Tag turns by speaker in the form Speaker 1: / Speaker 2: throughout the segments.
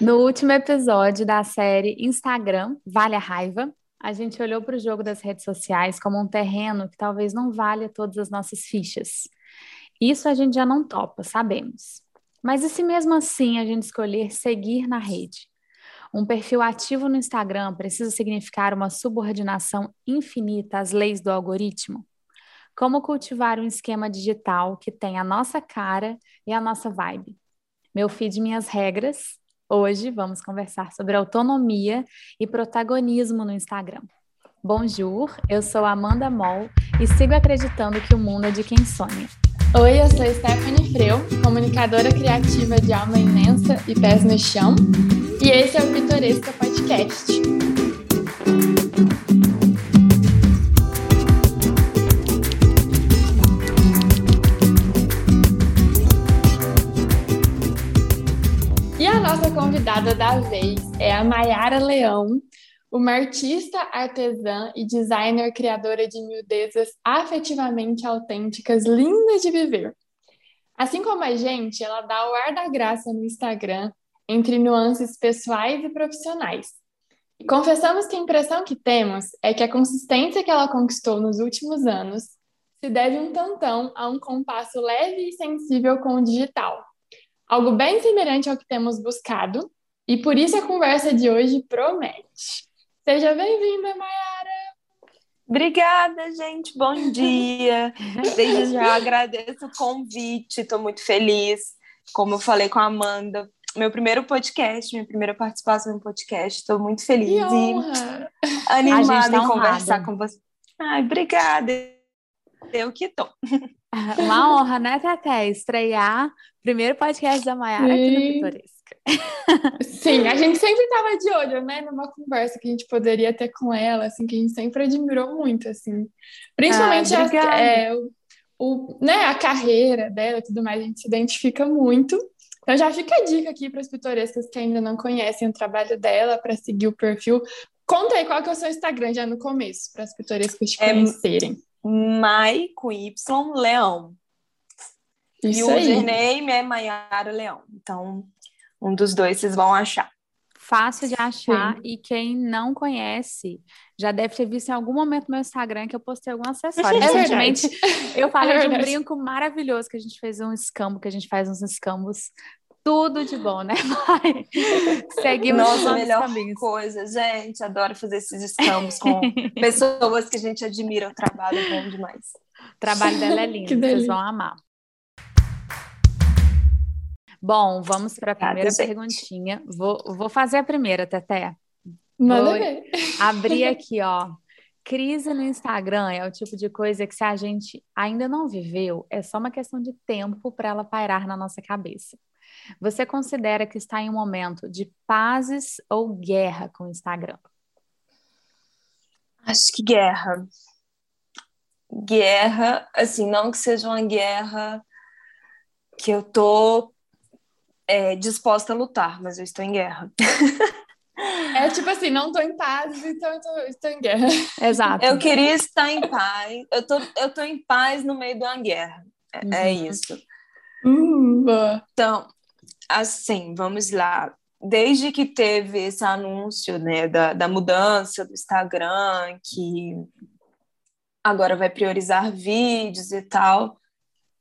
Speaker 1: No último episódio da série Instagram Vale a Raiva, a gente olhou para o jogo das redes sociais como um terreno que talvez não valha todas as nossas fichas. Isso a gente já não topa, sabemos. Mas e se mesmo assim a gente escolher seguir na rede? Um perfil ativo no Instagram precisa significar uma subordinação infinita às leis do algoritmo? Como cultivar um esquema digital que tem a nossa cara e a nossa vibe? Meu feed, minhas regras. Hoje vamos conversar sobre autonomia e protagonismo no Instagram. Bonjour, eu sou Amanda Moll e sigo acreditando que o mundo é de quem sonha.
Speaker 2: Oi, eu sou Stephanie Freu, comunicadora criativa de alma imensa e pés no chão, e esse é o Pitoresca Podcast. Convidada da vez é a Mayara Leão, uma artista, artesã e designer criadora de miudezas afetivamente autênticas, lindas de viver. Assim como a gente, ela dá o ar da graça no Instagram, entre nuances pessoais e profissionais. E confessamos que a impressão que temos é que a consistência que ela conquistou nos últimos anos se deve um tantão a um compasso leve e sensível com o digital algo bem semelhante ao que temos buscado, e por isso a conversa de hoje promete. Seja bem-vinda, Mayara!
Speaker 3: Obrigada, gente. Bom dia. Desde já agradeço o convite, estou muito feliz. Como eu falei com a Amanda, meu primeiro podcast, minha primeira participação no podcast. Estou muito feliz e animada tá em conversar com você. Ai, obrigada. Eu que tô.
Speaker 1: Uma honra, né, Tete? Estrear primeiro podcast da Maiara aqui no Pitoresca.
Speaker 2: Sim, a gente sempre estava de olho, né, numa conversa que a gente poderia ter com ela, assim, que a gente sempre admirou muito, assim. Principalmente ah, a, é, o, o, né, a carreira dela e tudo mais, a gente se identifica muito. Então já fica a dica aqui para as pitorescas que ainda não conhecem o trabalho dela, para seguir o perfil. Conta aí qual que é o seu Instagram já no começo, para as pitorescas te é, conhecerem.
Speaker 3: Mai com Y Leão. Isso e o username é Maiara Leão. Então, um dos dois vocês vão achar.
Speaker 1: Fácil de achar Sim. e quem não conhece já deve ter visto em algum momento no meu Instagram que eu postei algum acessório. É Recentemente eu falei é de um brinco maravilhoso que a gente fez um escambo, que a gente faz uns escambos tudo de bom, né, Mari?
Speaker 3: Seguimos Nossa, melhor caminhos. coisa, gente. Adoro fazer esses escambos com pessoas que a gente admira o trabalho, é bom demais.
Speaker 1: O trabalho dela é lindo, vocês vão amar. Bom, vamos para a primeira perguntinha. Vou, vou fazer a primeira, Teté.
Speaker 2: Manda ver.
Speaker 1: Abrir aqui, ó. Crise no Instagram é o tipo de coisa que se a gente ainda não viveu, é só uma questão de tempo para ela pairar na nossa cabeça. Você considera que está em um momento de pazes ou guerra com o Instagram?
Speaker 3: Acho que guerra. Guerra, assim, não que seja uma guerra que eu tô é, disposta a lutar, mas eu estou em guerra.
Speaker 2: É tipo assim, não estou em paz, então eu estou em guerra.
Speaker 1: Exato.
Speaker 3: Eu queria estar em paz. Eu tô, eu tô em paz no meio de uma guerra. É, é uhum. é isso.
Speaker 2: Uhum.
Speaker 3: Então, assim, vamos lá. Desde que teve esse anúncio né, da, da mudança do Instagram, que agora vai priorizar vídeos e tal,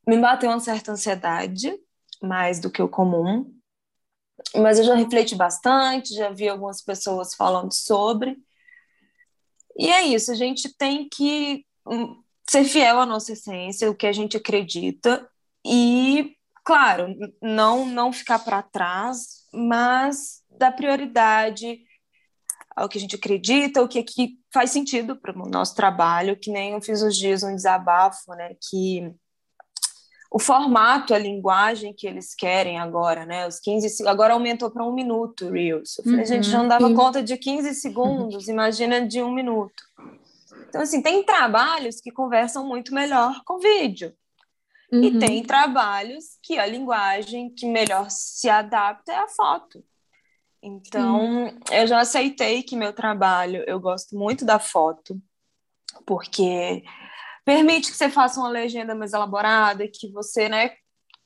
Speaker 3: me bateu uma certa ansiedade, mais do que o comum. Mas eu já refleti bastante, já vi algumas pessoas falando sobre. E é isso, a gente tem que hum, ser fiel à nossa essência, o que a gente acredita, e claro, não não ficar para trás, mas dar prioridade ao que a gente acredita, o que, que faz sentido para o nosso trabalho, que nem eu fiz os dias um desabafo, né, que o formato, a linguagem que eles querem agora, né, os 15, agora aumentou para um minuto, Reels. Eu falei, uhum, gente, já não dava sim. conta de 15 segundos, imagina de um minuto. Então, assim, tem trabalhos que conversam muito melhor com vídeo. Uhum. E tem trabalhos que a linguagem que melhor se adapta é a foto. Então, uhum. eu já aceitei que meu trabalho, eu gosto muito da foto, porque permite que você faça uma legenda mais elaborada, que você, né,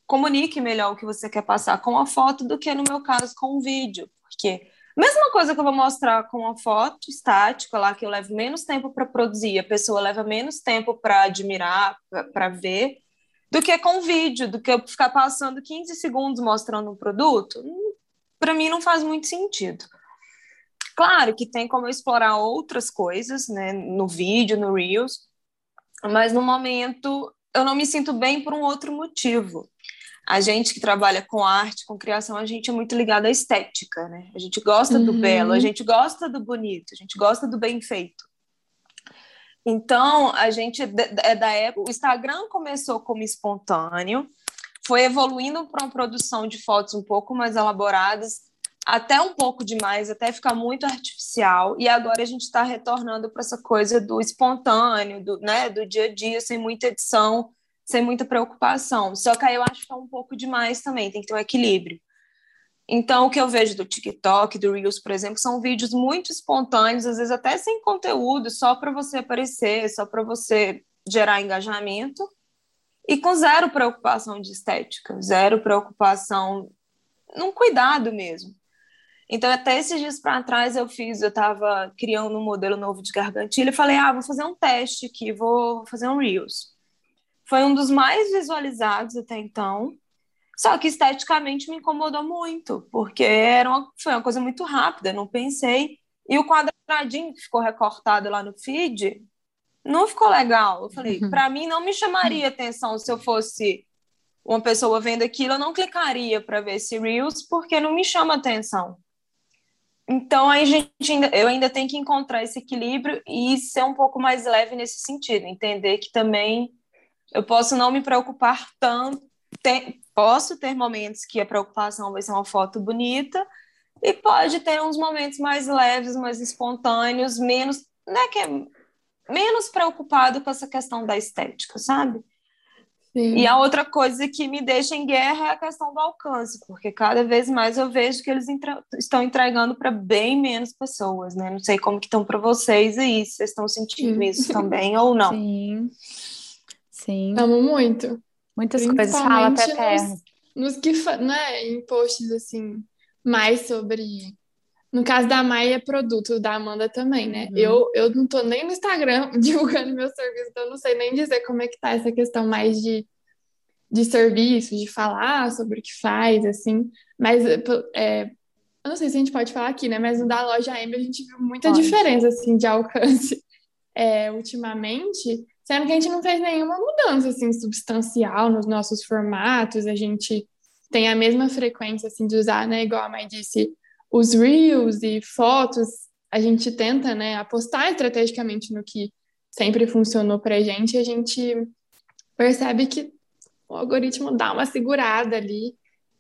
Speaker 3: comunique melhor o que você quer passar com a foto do que, no meu caso, com o vídeo. Porque mesma coisa que eu vou mostrar com a foto estática lá, que eu levo menos tempo para produzir, a pessoa leva menos tempo para admirar, para ver, do que com vídeo, do que eu ficar passando 15 segundos mostrando um produto. Para mim não faz muito sentido. Claro que tem como explorar outras coisas, né, no vídeo, no Reels, mas no momento eu não me sinto bem por um outro motivo. A gente que trabalha com arte, com criação, a gente é muito ligado à estética, né? A gente gosta uhum. do belo, a gente gosta do bonito, a gente gosta do bem feito. Então, a gente é da época. O Instagram começou como espontâneo, foi evoluindo para uma produção de fotos um pouco mais elaboradas, até um pouco demais, até ficar muito artificial. E agora a gente está retornando para essa coisa do espontâneo, do, né, do dia a dia, sem muita edição, sem muita preocupação. Só que aí eu acho que é um pouco demais também, tem que ter um equilíbrio. Então, o que eu vejo do TikTok, do Reels, por exemplo, são vídeos muito espontâneos, às vezes até sem conteúdo, só para você aparecer, só para você gerar engajamento, e com zero preocupação de estética, zero preocupação num cuidado mesmo. Então, até esses dias para trás eu fiz, eu estava criando um modelo novo de gargantilha e falei, ah, vou fazer um teste aqui, vou fazer um Reels. Foi um dos mais visualizados até então, só que esteticamente me incomodou muito, porque era uma, foi uma coisa muito rápida, não pensei. E o quadradinho que ficou recortado lá no feed não ficou legal. Eu falei, uhum. para mim não me chamaria atenção se eu fosse uma pessoa vendo aquilo, eu não clicaria para ver esse Reels, porque não me chama atenção. Então, aí, gente, eu ainda tenho que encontrar esse equilíbrio e ser um pouco mais leve nesse sentido, entender que também eu posso não me preocupar tanto, posso ter momentos que a preocupação vai ser uma foto bonita, e pode ter uns momentos mais leves, mais espontâneos, menos, né, que é menos preocupado com essa questão da estética, sabe? Sim. E a outra coisa que me deixa em guerra é a questão do alcance, porque cada vez mais eu vejo que eles entre... estão entregando para bem menos pessoas, né? Não sei como que estão para vocês aí, se vocês estão sentindo Sim. isso também ou não.
Speaker 1: Sim. Sim.
Speaker 2: Amo muito.
Speaker 1: Muitas coisas fala
Speaker 2: Pepe. Nos, nos que, né, em posts assim, mais sobre no caso da Maia, é produto, da Amanda também, né? Uhum. Eu, eu não tô nem no Instagram divulgando meu serviço, então eu não sei nem dizer como é que tá essa questão mais de, de serviço, de falar sobre o que faz, assim. Mas é, eu não sei se a gente pode falar aqui, né? Mas no da loja M a gente viu muita pode. diferença, assim, de alcance é, ultimamente, sendo que a gente não fez nenhuma mudança, assim, substancial nos nossos formatos, a gente tem a mesma frequência, assim, de usar, né? Igual a Mai disse, os reels e fotos, a gente tenta, né, apostar estrategicamente no que sempre funcionou para a gente, a gente percebe que o algoritmo dá uma segurada ali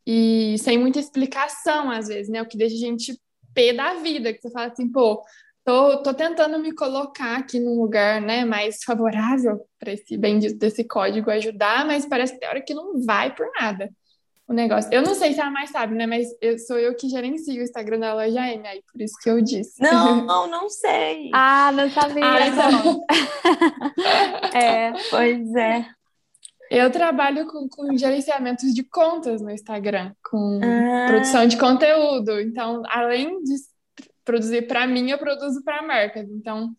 Speaker 2: e sem muita explicação às vezes, né, o que deixa a gente pé da vida, que você fala assim, pô, tô, tô tentando me colocar aqui num lugar, né, mais favorável para esse bendito desse código ajudar, mas parece que tem hora que não vai por nada o negócio. Eu não sei se a mais sabe, né? Mas eu, sou eu que gerencio o Instagram da loja M, aí por isso que eu disse.
Speaker 3: Não, não, não sei.
Speaker 1: ah, não sabia. Ah, então. é, pois é.
Speaker 2: Eu trabalho com, com gerenciamentos de contas no Instagram, com ah. produção de conteúdo. Então, além de produzir para mim, eu produzo para marcas. Então,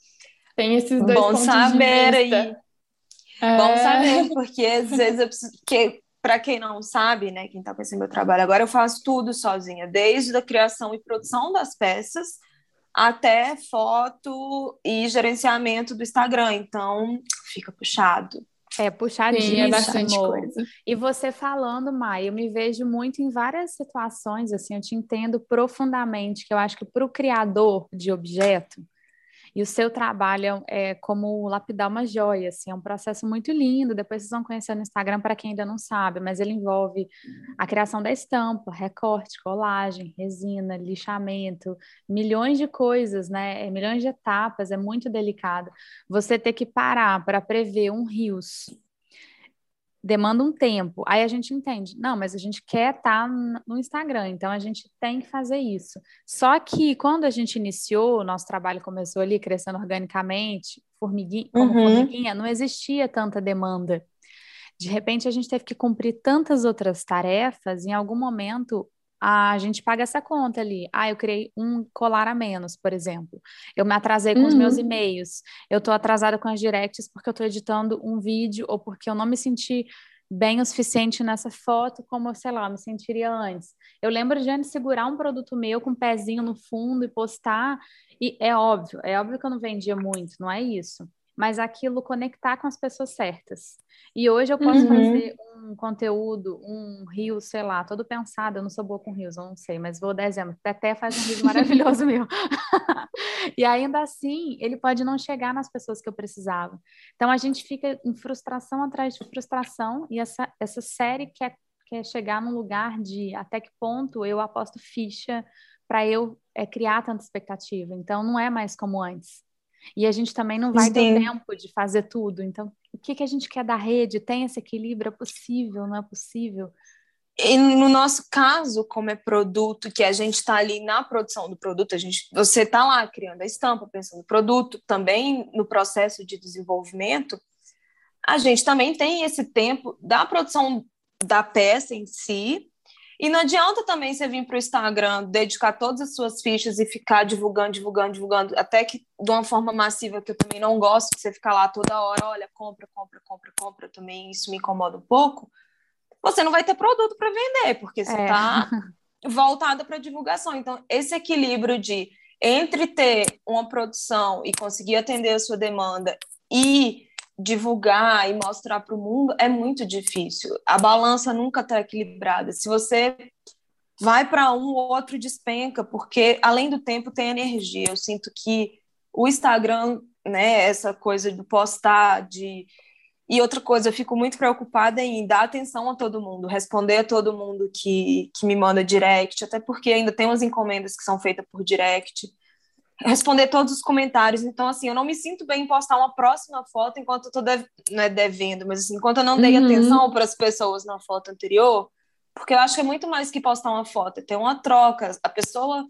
Speaker 2: tem esses dois
Speaker 3: Bom
Speaker 2: pontos
Speaker 3: saber
Speaker 2: de vista.
Speaker 3: aí. É... Bom saber, porque às vezes eu preciso. Que para quem não sabe, né, quem está conhecendo meu trabalho agora, eu faço tudo sozinha, desde a criação e produção das peças até foto e gerenciamento do Instagram. Então, fica puxado.
Speaker 1: É puxadíssimo. Sim, é bastante coisa. E você falando, Mai, eu me vejo muito em várias situações, assim, eu te entendo profundamente, que eu acho que para o criador de objeto, e o seu trabalho é, é como lapidar uma joia, assim, é um processo muito lindo. Depois vocês vão conhecer no Instagram para quem ainda não sabe, mas ele envolve a criação da estampa, recorte, colagem, resina, lixamento, milhões de coisas, né? É, milhões de etapas, é muito delicado. Você ter que parar para prever um rios demanda um tempo. Aí a gente entende, não, mas a gente quer estar tá no Instagram, então a gente tem que fazer isso. Só que quando a gente iniciou, o nosso trabalho começou ali crescendo organicamente, formiguinha, como uhum. formiguinha, não existia tanta demanda. De repente, a gente teve que cumprir tantas outras tarefas, em algum momento a gente paga essa conta ali. Ah, eu criei um colar a menos, por exemplo. Eu me atrasei com uhum. os meus uhum. e-mails. Eu estou atrasada com as directs porque eu estou editando um vídeo ou porque eu não me senti bem o suficiente nessa foto como, sei lá, eu me sentiria antes. Eu lembro de antes segurar um produto meu com um pezinho no fundo e postar, e é óbvio, é óbvio que eu não vendia muito, não é isso mas aquilo conectar com as pessoas certas. E hoje eu posso uhum. fazer um conteúdo, um rio, sei lá, todo pensado. Eu não sou boa com rios, eu não sei, mas vou dar exemplo. Teté faz um rio maravilhoso meu. e ainda assim, ele pode não chegar nas pessoas que eu precisava. Então a gente fica em frustração atrás de frustração, e essa, essa série quer, quer chegar num lugar de até que ponto eu aposto ficha para eu é, criar tanta expectativa. Então não é mais como antes. E a gente também não vai Sim. ter tempo de fazer tudo. Então, o que, que a gente quer da rede? Tem esse equilíbrio? É possível? Não é possível?
Speaker 3: E no nosso caso, como é produto, que a gente está ali na produção do produto, a gente, você está lá criando a estampa, pensando no produto, também no processo de desenvolvimento, a gente também tem esse tempo da produção da peça em si, e não adianta também você vir para o Instagram, dedicar todas as suas fichas e ficar divulgando, divulgando, divulgando, até que de uma forma massiva, que eu também não gosto de você ficar lá toda hora, olha, compra, compra, compra, compra, também isso me incomoda um pouco. Você não vai ter produto para vender, porque você está é. voltada para divulgação. Então, esse equilíbrio de entre ter uma produção e conseguir atender a sua demanda e divulgar e mostrar para o mundo é muito difícil. A balança nunca está equilibrada. Se você vai para um ou outro despenca, porque além do tempo tem energia. Eu sinto que o Instagram, né, essa coisa de postar, de e outra coisa, eu fico muito preocupada em dar atenção a todo mundo, responder a todo mundo que, que me manda direct, até porque ainda tem umas encomendas que são feitas por direct responder todos os comentários. Então, assim, eu não me sinto bem em postar uma próxima foto enquanto eu tô dev... não é devendo, mas assim, enquanto eu não dei uhum. atenção para as pessoas na foto anterior, porque eu acho que é muito mais que postar uma foto, é ter uma troca. A pessoa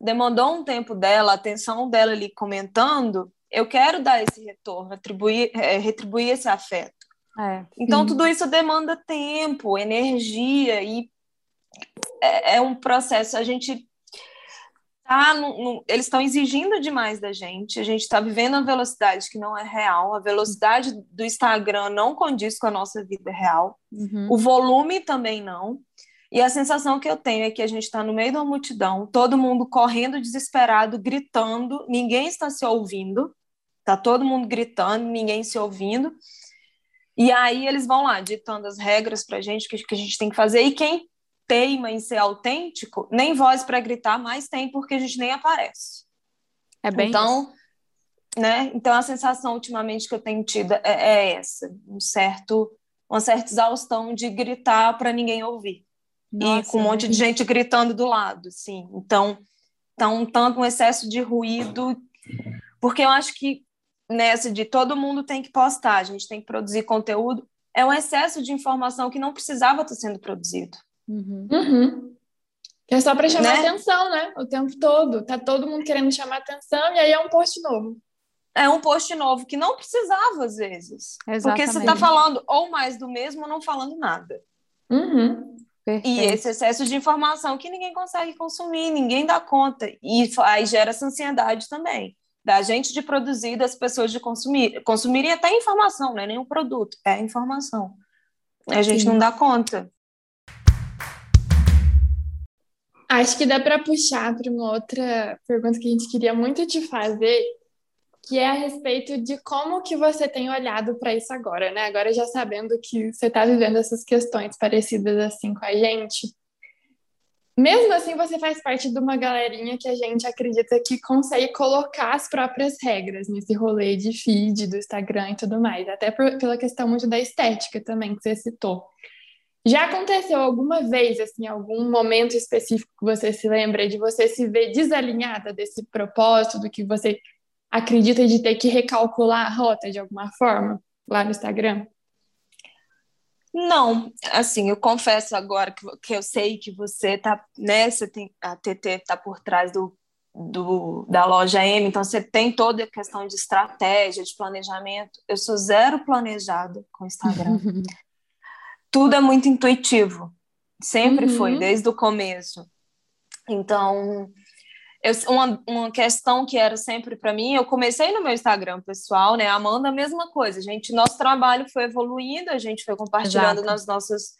Speaker 3: demandou um tempo dela, a atenção dela ali comentando, eu quero dar esse retorno, atribuir, é, retribuir esse afeto. É, então, tudo isso demanda tempo, energia, e é, é um processo. A gente tá no, no, eles estão exigindo demais da gente. A gente está vivendo a velocidade que não é real. A velocidade do Instagram não condiz com a nossa vida real. Uhum. O volume também não. E a sensação que eu tenho é que a gente está no meio de uma multidão, todo mundo correndo desesperado, gritando, ninguém está se ouvindo. Tá todo mundo gritando, ninguém se ouvindo. E aí eles vão lá ditando as regras para a gente, o que, que a gente tem que fazer. E quem teima em ser autêntico, nem voz para gritar mais tem, porque a gente nem aparece.
Speaker 1: É bem
Speaker 3: então,
Speaker 1: isso.
Speaker 3: né? Então a sensação ultimamente que eu tenho tido é, é essa, um certo, uma certa exaustão de gritar para ninguém ouvir. Nossa, e com um monte é de gente gritando do lado, sim. Então, tá um tanto um excesso de ruído, porque eu acho que nessa de todo mundo tem que postar, a gente tem que produzir conteúdo, é um excesso de informação que não precisava estar sendo produzido.
Speaker 2: Uhum. Uhum. É só para chamar né? atenção, né? O tempo todo. Tá todo mundo querendo chamar atenção e aí é um post novo.
Speaker 3: É um post novo que não precisava, às vezes. Exatamente. Porque você está falando ou mais do mesmo ou não falando nada.
Speaker 2: Uhum.
Speaker 3: E esse excesso de informação que ninguém consegue consumir, ninguém dá conta. E aí gera essa ansiedade também. Da gente de produzir, das pessoas de consumir. Consumirem até informação, não é nem um produto, é informação. A gente Sim. não dá conta.
Speaker 2: Acho que dá para puxar para uma outra pergunta que a gente queria muito te fazer, que é a respeito de como que você tem olhado para isso agora, né? Agora já sabendo que você está vivendo essas questões parecidas assim com a gente. Mesmo assim, você faz parte de uma galerinha que a gente acredita que consegue colocar as próprias regras nesse rolê de feed do Instagram e tudo mais, até por, pela questão muito da estética também que você citou. Já aconteceu alguma vez, assim, algum momento específico que você se lembra de você se ver desalinhada desse propósito, do que você acredita de ter que recalcular a rota de alguma forma lá no Instagram?
Speaker 3: Não, assim, eu confesso agora que, que eu sei que você tá, né, você tem, a TT tá por trás do, do, da loja M, então você tem toda a questão de estratégia, de planejamento. Eu sou zero planejada com o Instagram. tudo é muito intuitivo. Sempre uhum. foi, desde o começo. Então, eu, uma, uma questão que era sempre para mim, eu comecei no meu Instagram pessoal, né? Amanda, a mesma coisa. Gente, nosso trabalho foi evoluindo, a gente foi compartilhando Exato. nas nossas.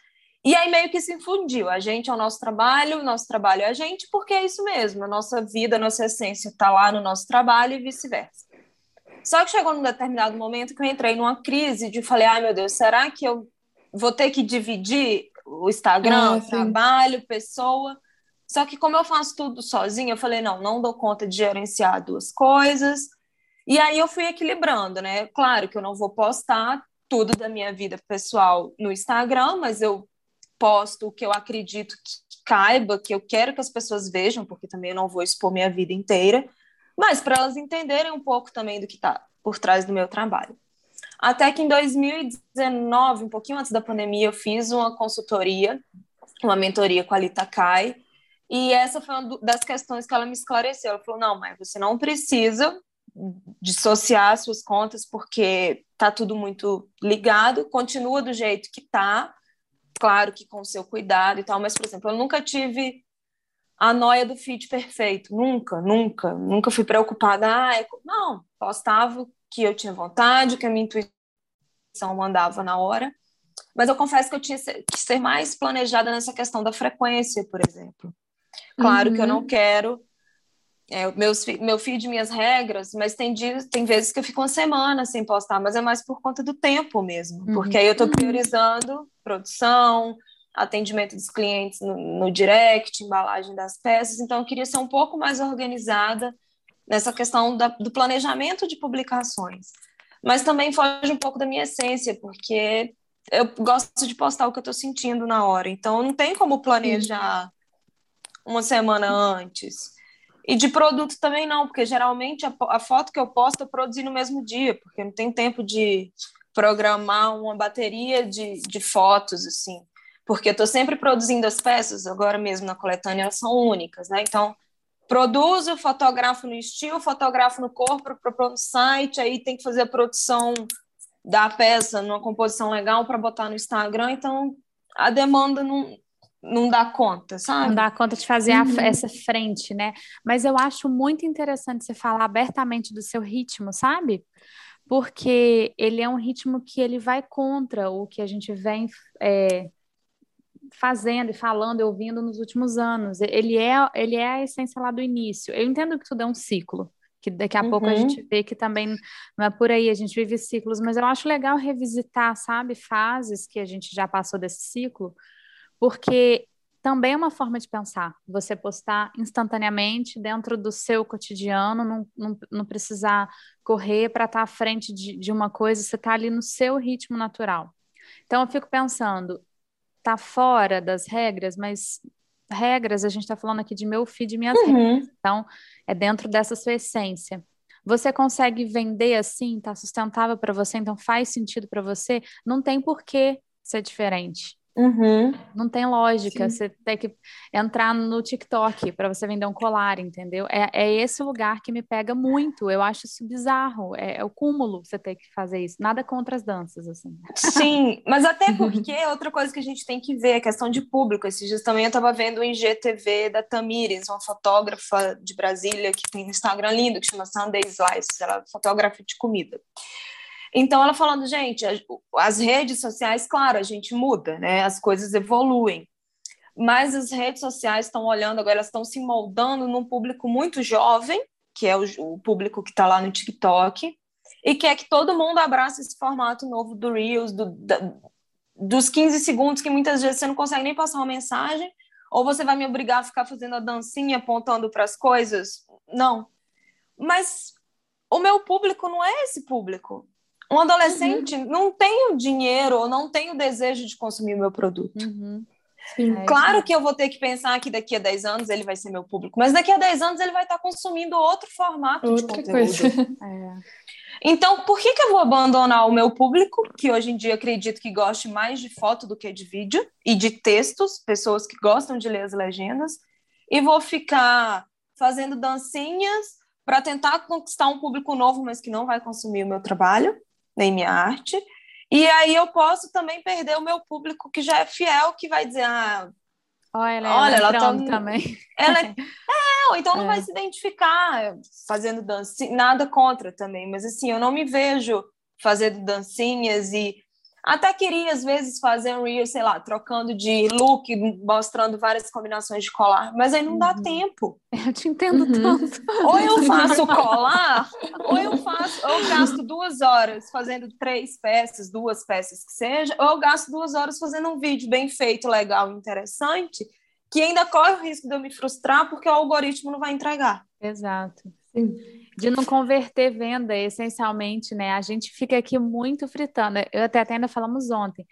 Speaker 3: E aí meio que se infundiu. A gente é o nosso trabalho, o nosso trabalho é a gente, porque é isso mesmo. A nossa vida, a nossa essência está lá no nosso trabalho e vice-versa. Só que chegou num determinado momento que eu entrei numa crise de falei, ai meu Deus, será que eu vou ter que dividir o Instagram, ah, trabalho, pessoa? Só que como eu faço tudo sozinha, eu falei, não, não dou conta de gerenciar duas coisas. E aí eu fui equilibrando, né? Claro que eu não vou postar tudo da minha vida pessoal no Instagram, mas eu posto o que eu acredito que caiba, que eu quero que as pessoas vejam, porque também eu não vou expor minha vida inteira, mas para elas entenderem um pouco também do que está por trás do meu trabalho. Até que em 2019, um pouquinho antes da pandemia, eu fiz uma consultoria, uma mentoria com a Lita Kai, e essa foi uma das questões que ela me esclareceu. Ela falou: não, mas você não precisa dissociar suas contas porque tá tudo muito ligado, continua do jeito que tá, claro que com o seu cuidado e tal, mas, por exemplo, eu nunca tive a noia do feed perfeito, nunca, nunca, nunca fui preocupada, ah, é... não, postava que eu tinha vontade, que a minha intuição mandava na hora, mas eu confesso que eu tinha que ser mais planejada nessa questão da frequência, por exemplo. Claro uhum. que eu não uhum. quero é, meus, meu feed, minhas regras, mas tem dias, tem vezes que eu fico uma semana sem postar, mas é mais por conta do tempo mesmo, uhum. porque aí eu estou uhum. priorizando produção, atendimento dos clientes no, no, direct, embalagem das peças, então eu queria ser um pouco mais organizada nessa questão da, do planejamento de publicações. Mas também foge um pouco da minha essência, porque eu gosto de postar o que eu estou sentindo na hora, então não tem como planejar uma semana antes. E de produto também não, porque geralmente a, a, foto que eu posto eu produzi no mesmo dia, porque não tem tempo de programar uma bateria de, de fotos, assim. Porque eu estou sempre produzindo as peças, agora mesmo na coletânea elas são únicas, né? Então, produzo, fotografo no estilo, fotografo no corpo, para no site, aí tem que fazer a produção da peça numa composição legal para botar no Instagram, então a demanda não, não dá conta, sabe?
Speaker 1: Não dá conta de fazer uhum. a, essa frente, né? Mas eu acho muito interessante você falar abertamente do seu ritmo, sabe? Porque ele é um ritmo que ele vai contra o que a gente vem é, fazendo e falando e ouvindo nos últimos anos. Ele é, ele é a essência lá do início. Eu entendo que tudo é um ciclo, que daqui a uhum. pouco a uhum. gente vê que também não é por aí, a gente vive ciclos, mas eu acho legal revisitar, sabe, fases que a gente já passou desse ciclo, porque também é uma forma de pensar. Você postar instantaneamente dentro do seu cotidiano, não, não, não precisar correr para estar tá à frente de, de uma coisa, você está ali no seu ritmo natural. Então, eu fico pensando, tá fora das regras, mas regras, a gente está falando aqui de meu feed e minhas uhum. regras. Então, é dentro dessa sua essência. Você consegue vender assim, tá sustentável para você, então faz sentido para você, não tem por que ser diferente.
Speaker 3: Uhum.
Speaker 1: Não tem lógica. Sim. Você tem que entrar no TikTok para você vender um colar, entendeu? É, é esse lugar que me pega muito. Eu acho isso bizarro. É, é, o cúmulo você ter que fazer isso. Nada contra as danças, assim.
Speaker 3: Sim, mas até porque outra coisa que a gente tem que ver é questão de público. Esses dias também eu estava vendo o IGTV da Tamires, uma fotógrafa de Brasília que tem um Instagram lindo que chama Sunday Slice. Ela é fotógrafa de comida. Então, ela falando, gente, as redes sociais, claro, a gente muda, né? As coisas evoluem. Mas as redes sociais estão olhando agora, elas estão se moldando num público muito jovem, que é o, o público que está lá no TikTok, e quer que todo mundo abrace esse formato novo do Reels, do, da, dos 15 segundos, que muitas vezes você não consegue nem passar uma mensagem, ou você vai me obrigar a ficar fazendo a dancinha apontando para as coisas? Não. Mas o meu público não é esse público. Um adolescente uhum. não tem o dinheiro ou não tem o desejo de consumir o meu produto.
Speaker 1: Uhum.
Speaker 3: Sim, é, claro que eu vou ter que pensar que daqui a 10 anos ele vai ser meu público, mas daqui a 10 anos ele vai estar consumindo outro formato Outra de conteúdo. Coisa. É. Então, por que, que eu vou abandonar o meu público, que hoje em dia acredito que goste mais de foto do que de vídeo, e de textos, pessoas que gostam de ler as legendas, e vou ficar fazendo dancinhas para tentar conquistar um público novo, mas que não vai consumir o meu trabalho? Nem minha arte, E aí eu posso também perder o meu público que já é fiel, que vai dizer, ah,
Speaker 1: olha, olha ela, ela tá... também.
Speaker 3: Ela é... é, ou então não é. vai se identificar fazendo dança, nada contra também, mas assim, eu não me vejo fazendo dancinhas e até queria, às vezes, fazer um reel, sei lá, trocando de look, mostrando várias combinações de colar, mas aí não uhum. dá tempo.
Speaker 1: Eu te entendo uhum. tanto.
Speaker 3: Ou eu faço colar, ou eu faço, ou eu gasto duas horas fazendo três peças, duas peças que seja, ou eu gasto duas horas fazendo um vídeo bem feito, legal, interessante, que ainda corre o risco de eu me frustrar porque o algoritmo não vai entregar.
Speaker 1: Exato. Sim de não converter venda essencialmente, né? A gente fica aqui muito fritando. Eu até, até ainda falamos ontem.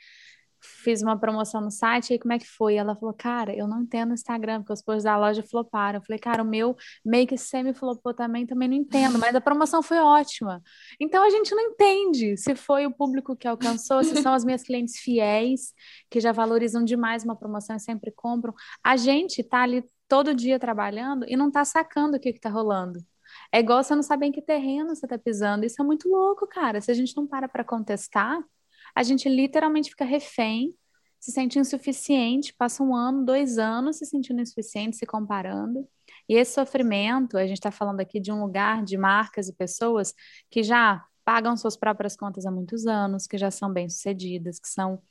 Speaker 1: Fiz uma promoção no site, e como é que foi? Ela falou, cara, eu não entendo o Instagram, porque os posts da loja floparam. Eu falei, cara, o meu meio que semi-flopou também, também não entendo, mas a promoção foi ótima. Então a gente não entende se foi o público que alcançou, se são as minhas clientes fiéis, que já valorizam demais uma promoção e sempre compram. A gente tá ali todo dia trabalhando e não tá sacando o que, que tá rolando. É igual você não saber em que terreno você está pisando. Isso é muito louco, cara. Se a gente não para para contestar, a gente literalmente fica refém, se sente insuficiente, passa um ano, dois anos se sentindo insuficiente, se comparando. E esse sofrimento, a gente está falando aqui de um lugar de marcas e pessoas que já pagam suas próprias contas há muitos anos, que já são bem-sucedidas, que são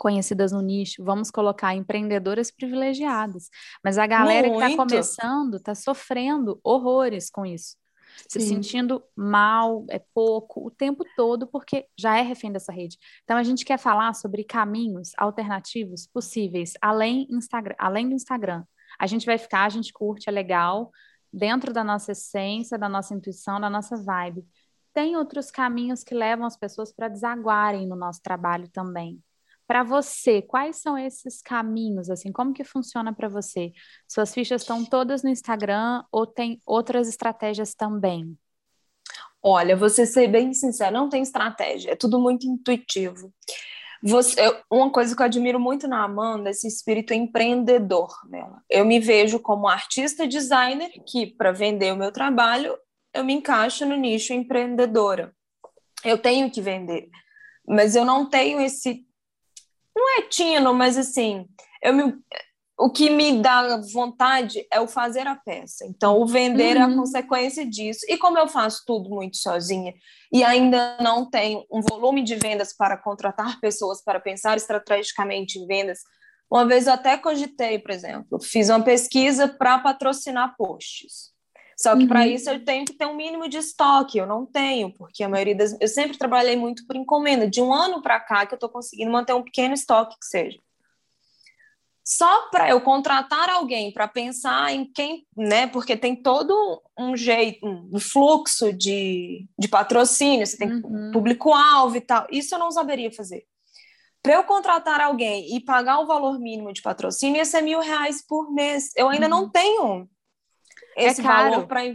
Speaker 1: conhecidas no nicho, vamos colocar empreendedoras privilegiadas. Mas a galera Muito. que está começando está sofrendo horrores com isso. Se Sim. sentindo mal, é pouco, o tempo todo, porque já é refém dessa rede. Então, a gente quer falar sobre caminhos alternativos possíveis, além, Instagram, além do Instagram. A gente vai ficar, a gente curte, é legal, dentro da nossa essência, da nossa intuição, da nossa vibe. Tem outros caminhos que levam as pessoas para desaguarem no nosso trabalho também. Para você, quais são esses caminhos? Assim, como que funciona para você? Suas fichas estão todas no Instagram ou tem outras estratégias também?
Speaker 3: Olha, você ser bem sincera, não tem estratégia, é tudo muito intuitivo. Você, uma coisa que eu admiro muito na Amanda é esse espírito empreendedor dela. Eu me vejo como artista designer que, para vender o meu trabalho, eu me encaixo no nicho empreendedora. Eu tenho que vender, mas eu não tenho esse não é tino, mas assim, eu me, o que me dá vontade é o fazer a peça. Então, o vender uhum. é a uhum. consequência disso. E como eu faço tudo muito sozinha e ainda não tenho um volume de vendas para contratar pessoas para pensar estrategicamente em vendas, uma vez eu até cogitei, por exemplo, fiz uma pesquisa para patrocinar posts. Só que uhum. para isso eu tenho que ter um mínimo de estoque, eu não tenho, porque a maioria das. Eu sempre trabalhei muito por encomenda, de um ano para cá que eu estou conseguindo manter um pequeno estoque que seja. Só para eu contratar alguém para pensar em quem, né? Porque tem todo um jeito, um fluxo de, de patrocínio, você tem uhum. público-alvo e tal. Isso eu não saberia fazer. Para eu contratar alguém e pagar o valor mínimo de patrocínio, ia ser mil reais por mês. Eu ainda uhum. não tenho
Speaker 1: esse é caro. valor para. É,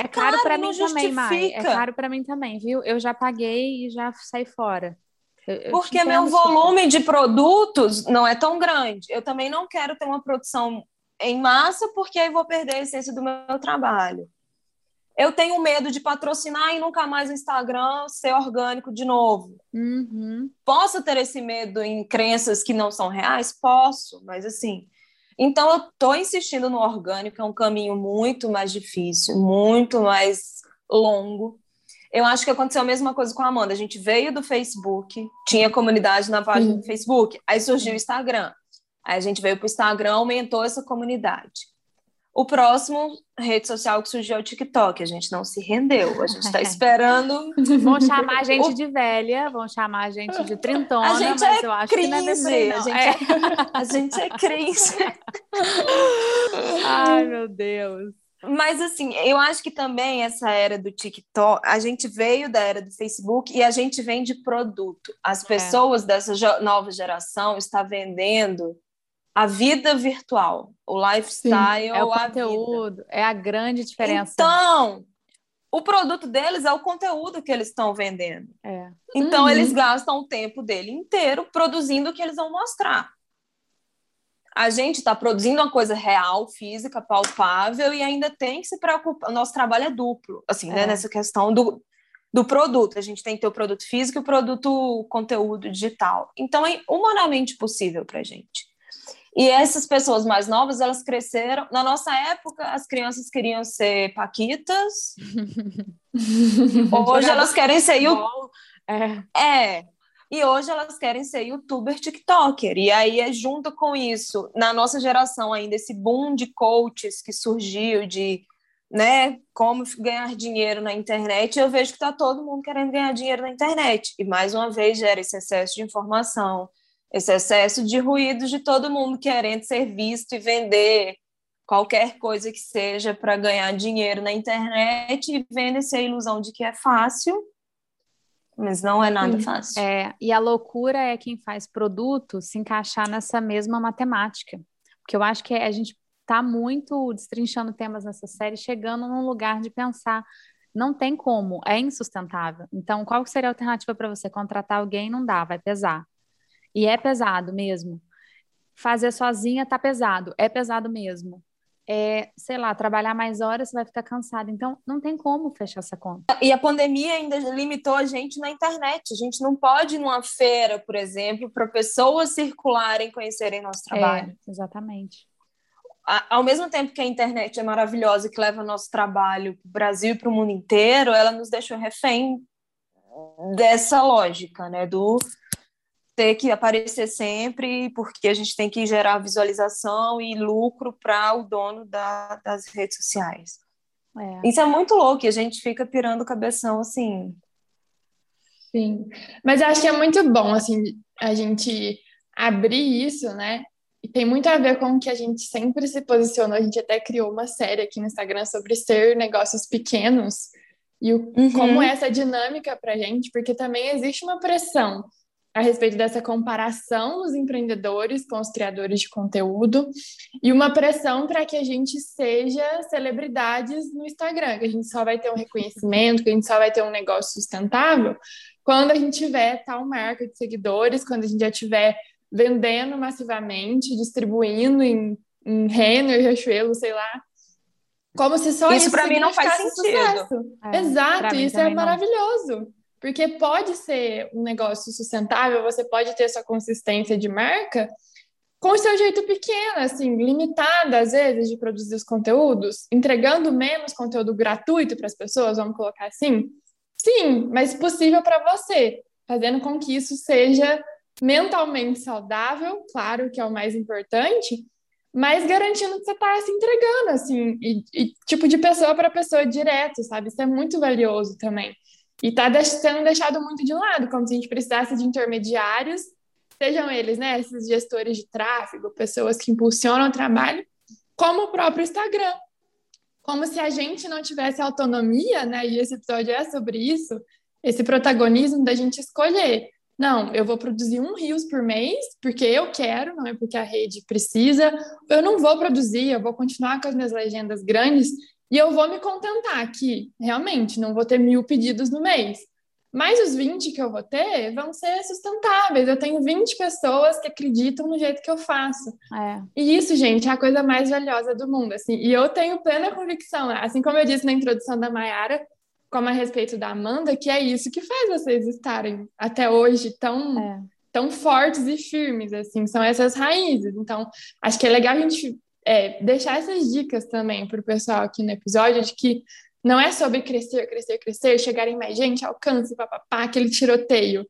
Speaker 1: é, caro, para mim também, Mai. É caro para mim também, viu? Eu já paguei e já saí fora.
Speaker 3: Eu, eu Porque meu volume de produtos não é tão grande. Eu também não quero ter uma produção em massa, porque aí vou perder a essência do meu trabalho. Eu tenho medo de patrocinar e nunca mais o Instagram ser orgânico de novo.
Speaker 1: Uhum.
Speaker 3: Posso ter esse medo em crenças que não são reais? Posso, mas assim, então, eu estou insistindo no orgânico, é um caminho muito mais difícil, muito mais longo. Eu acho que aconteceu a mesma coisa com a Amanda. A gente veio do Facebook, tinha comunidade na página do Facebook, aí surgiu o Instagram. Aí a gente veio para o Instagram, aumentou essa comunidade. O próximo rede social que surgiu é o TikTok. A gente não se rendeu. A gente está esperando.
Speaker 1: Vão chamar a gente de velha, vão chamar a gente de trintona, a gente mas é eu acho crise. que não é bem,
Speaker 3: A, gente é... é... a gente é crise.
Speaker 1: Ai, meu Deus.
Speaker 3: Mas assim, eu acho que também essa era do TikTok, a gente veio da era do Facebook e a gente vende produto. As é. pessoas é. dessa nova geração estão vendendo a vida virtual, o lifestyle, Sim,
Speaker 1: é o conteúdo, é a grande diferença.
Speaker 3: Então, o produto deles é o conteúdo que eles estão vendendo.
Speaker 1: É.
Speaker 3: Então, uhum. eles gastam o tempo dele inteiro produzindo o que eles vão mostrar. A gente está produzindo uma coisa real, física, palpável, e ainda tem que se preocupar. O nosso trabalho é duplo, assim, né, é. né? Nessa questão do, do produto. A gente tem que ter o produto físico e o produto conteúdo digital. Então, é humanamente possível para a gente. E essas pessoas mais novas, elas cresceram. Na nossa época, as crianças queriam ser paquitas. Hoje elas querem ser
Speaker 1: YouTube.
Speaker 3: É. é. E hoje elas querem ser youtuber, tiktoker. E aí é junto com isso, na nossa geração ainda, esse boom de coaches que surgiu, de né, como ganhar dinheiro na internet, eu vejo que está todo mundo querendo ganhar dinheiro na internet. E mais uma vez gera esse excesso de informação, esse excesso de ruído de todo mundo querendo ser visto e vender qualquer coisa que seja para ganhar dinheiro na internet e vende essa ilusão de que é fácil, mas não é nada fácil.
Speaker 1: É, e a loucura é quem faz produto se encaixar nessa mesma matemática. Porque eu acho que a gente está muito destrinchando temas nessa série, chegando num lugar de pensar não tem como, é insustentável. Então, qual seria a alternativa para você contratar alguém? Não dá, vai pesar. E é pesado mesmo. Fazer sozinha tá pesado, é pesado mesmo. É, sei lá, trabalhar mais horas, você vai ficar cansado. Então, não tem como fechar essa conta.
Speaker 3: E a pandemia ainda limitou a gente na internet. A gente não pode ir numa feira, por exemplo, para pessoas circularem, conhecerem nosso é, trabalho.
Speaker 1: É, exatamente
Speaker 3: ao mesmo tempo que a internet é maravilhosa, que leva nosso trabalho para o Brasil e para o mundo inteiro, ela nos deixou refém dessa lógica, né? Do ter que aparecer sempre, porque a gente tem que gerar visualização e lucro para o dono da, das redes sociais. É. Isso é muito louco, e a gente fica pirando o cabeção assim.
Speaker 2: Sim, mas acho que é muito bom, assim, a gente abrir isso, né? E tem muito a ver com o que a gente sempre se posicionou. A gente até criou uma série aqui no Instagram sobre ser negócios pequenos e o, uhum. como é essa dinâmica para a gente, porque também existe uma pressão a respeito dessa comparação dos empreendedores com os criadores de conteúdo e uma pressão para que a gente seja celebridades no Instagram, que a gente só vai ter um reconhecimento, que a gente só vai ter um negócio sustentável quando a gente tiver tal marca de seguidores, quando a gente já tiver vendendo massivamente, distribuindo em, em Renner, Riachuelo, sei lá. Como se só
Speaker 3: isso, isso para mim não faz sentido.
Speaker 2: É, Exato, isso é maravilhoso. Não. Porque pode ser um negócio sustentável, você pode ter sua consistência de marca com o seu jeito pequeno, assim, limitada às vezes de produzir os conteúdos, entregando menos conteúdo gratuito para as pessoas, vamos colocar assim. Sim, mas possível para você, fazendo com que isso seja mentalmente saudável, claro que é o mais importante, mas garantindo que você está se entregando, assim, e, e tipo de pessoa para pessoa direto, sabe? Isso é muito valioso também. E está sendo deixado muito de lado, como se a gente precisasse de intermediários, sejam eles, né, esses gestores de tráfego, pessoas que impulsionam o trabalho, como o próprio Instagram. Como se a gente não tivesse autonomia, né, e esse episódio é sobre isso, esse protagonismo da gente escolher não, eu vou produzir um rios por mês, porque eu quero, não é porque a rede precisa. Eu não vou produzir, eu vou continuar com as minhas legendas grandes e eu vou me contentar aqui, realmente, não vou ter mil pedidos no mês. Mas os 20 que eu vou ter vão ser sustentáveis. Eu tenho 20 pessoas que acreditam no jeito que eu faço.
Speaker 1: É.
Speaker 2: E isso, gente, é a coisa mais valiosa do mundo. Assim. E eu tenho plena convicção, assim como eu disse na introdução da Mayara, como a respeito da Amanda, que é isso que faz vocês estarem até hoje tão, é. tão fortes e firmes, assim, são essas raízes. Então, acho que é legal a gente é, deixar essas dicas também para o pessoal aqui no episódio, de que não é sobre crescer, crescer, crescer, chegar em mais gente, alcance, papapá, aquele tiroteio.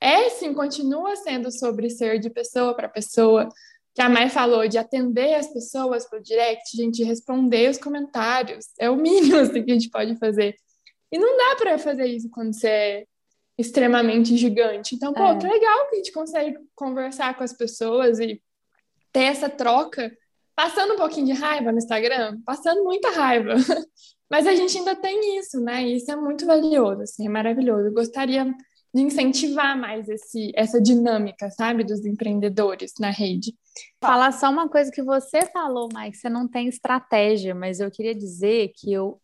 Speaker 2: É, sim, continua sendo sobre ser de pessoa para pessoa, que a Mai falou de atender as pessoas pelo direct, gente, responder os comentários, é o mínimo assim, que a gente pode fazer. E não dá para fazer isso quando você é extremamente gigante. Então, pô, é. que legal que a gente consegue conversar com as pessoas e ter essa troca, passando um pouquinho de raiva no Instagram, passando muita raiva. Mas a gente ainda tem isso, né? E isso é muito valioso, assim, é maravilhoso. Eu gostaria de incentivar mais esse, essa dinâmica, sabe, dos empreendedores na rede.
Speaker 1: Falar só uma coisa que você falou, Mike, você não tem estratégia, mas eu queria dizer que eu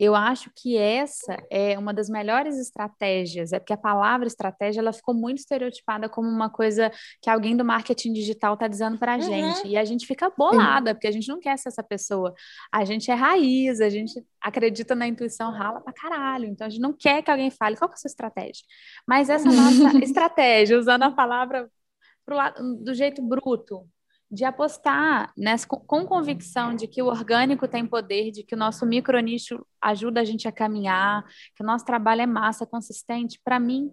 Speaker 1: eu acho que essa é uma das melhores estratégias, é porque a palavra estratégia ela ficou muito estereotipada como uma coisa que alguém do marketing digital está dizendo para a uhum. gente. E a gente fica bolada, porque a gente não quer ser essa pessoa. A gente é raiz, a gente acredita na intuição, rala pra caralho. Então a gente não quer que alguém fale qual é a sua estratégia. Mas essa nossa estratégia, usando a palavra lado, do jeito bruto, de apostar nessa, com convicção de que o orgânico tem poder, de que o nosso micronicho ajuda a gente a caminhar, que o nosso trabalho é massa, consistente, para mim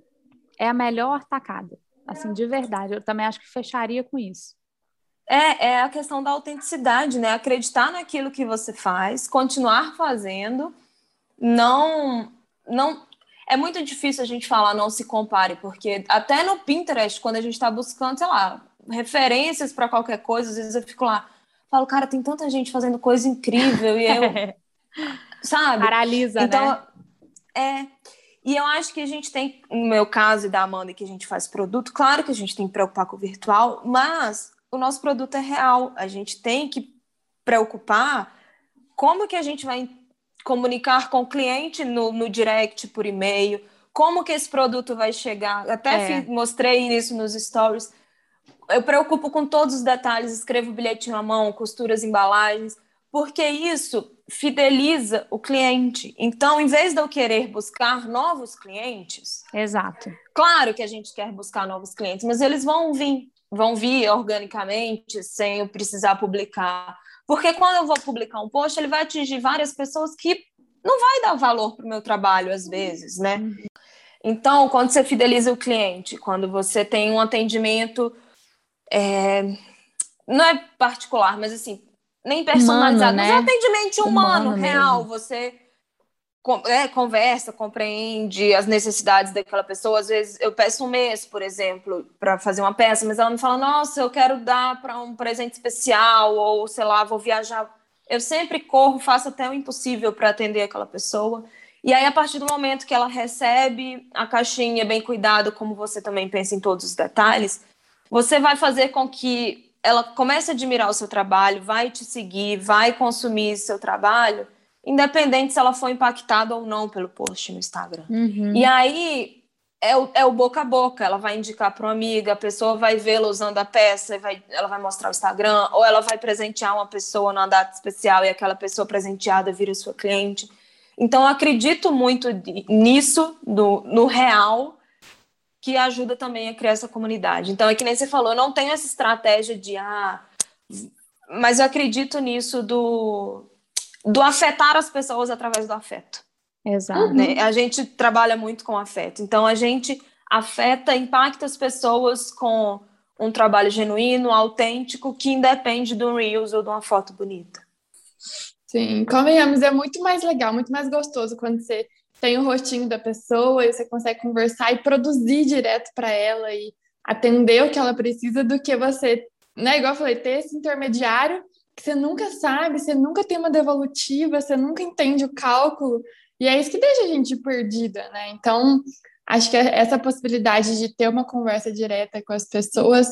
Speaker 1: é a melhor tacada. Assim, de verdade, eu também acho que fecharia com isso.
Speaker 3: É, é a questão da autenticidade, né? Acreditar naquilo que você faz, continuar fazendo, não não é muito difícil a gente falar não se compare, porque até no Pinterest, quando a gente está buscando, sei lá, referências para qualquer coisa, às vezes eu fico lá, falo, cara, tem tanta gente fazendo coisa incrível e eu. sabe?
Speaker 1: Paralisa,
Speaker 3: então,
Speaker 1: né?
Speaker 3: É. E eu acho que a gente tem, no meu caso e da Amanda, que a gente faz produto, claro que a gente tem que preocupar com o virtual, mas o nosso produto é real. A gente tem que preocupar como que a gente vai comunicar com o cliente no, no direct, por e-mail, como que esse produto vai chegar. Até é. mostrei isso nos stories eu preocupo com todos os detalhes, escrevo bilhetinho à mão, costuras, embalagens, porque isso fideliza o cliente. Então, em vez de eu querer buscar novos clientes,
Speaker 1: exato.
Speaker 3: Claro que a gente quer buscar novos clientes, mas eles vão vir, vão vir organicamente, sem eu precisar publicar. Porque quando eu vou publicar um post, ele vai atingir várias pessoas que não vai dar valor para o meu trabalho às vezes, né? Uhum. Então, quando você fideliza o cliente, quando você tem um atendimento é, não é particular, mas assim, nem personalizado, humano, né? mas é um atendimento humano, humano real. Mesmo. Você é, conversa, compreende as necessidades daquela pessoa. Às vezes eu peço um mês, por exemplo, para fazer uma peça, mas ela me fala: Nossa, eu quero dar para um presente especial, ou sei lá, vou viajar. Eu sempre corro, faço até o impossível para atender aquela pessoa. E aí, a partir do momento que ela recebe a caixinha bem cuidado, como você também pensa em todos os detalhes, você vai fazer com que ela comece a admirar o seu trabalho, vai te seguir, vai consumir seu trabalho, independente se ela foi impactada ou não pelo post no Instagram. Uhum. E aí é o, é o, boca a boca, ela vai indicar para uma amiga, a pessoa vai vê-la usando a peça, vai, ela vai mostrar o Instagram, ou ela vai presentear uma pessoa numa data especial e aquela pessoa presenteada vira sua cliente. Então, eu acredito muito nisso, no, no real, que ajuda também a criar essa comunidade. Então, é que nem você falou, eu não tenho essa estratégia de ah, mas eu acredito nisso do, do afetar as pessoas através do afeto.
Speaker 1: Exato.
Speaker 3: Né? A gente trabalha muito com afeto. Então, a gente afeta, impacta as pessoas com um trabalho genuíno, autêntico, que independe de um Reels ou de uma foto bonita.
Speaker 2: Sim, convenhamos, é muito mais legal, muito mais gostoso quando você tem o rostinho da pessoa e você consegue conversar e produzir direto para ela e atender o que ela precisa do que você, né, igual eu falei, ter esse intermediário que você nunca sabe, você nunca tem uma devolutiva, você nunca entende o cálculo, e é isso que deixa a gente perdida, né? Então, acho que essa possibilidade de ter uma conversa direta com as pessoas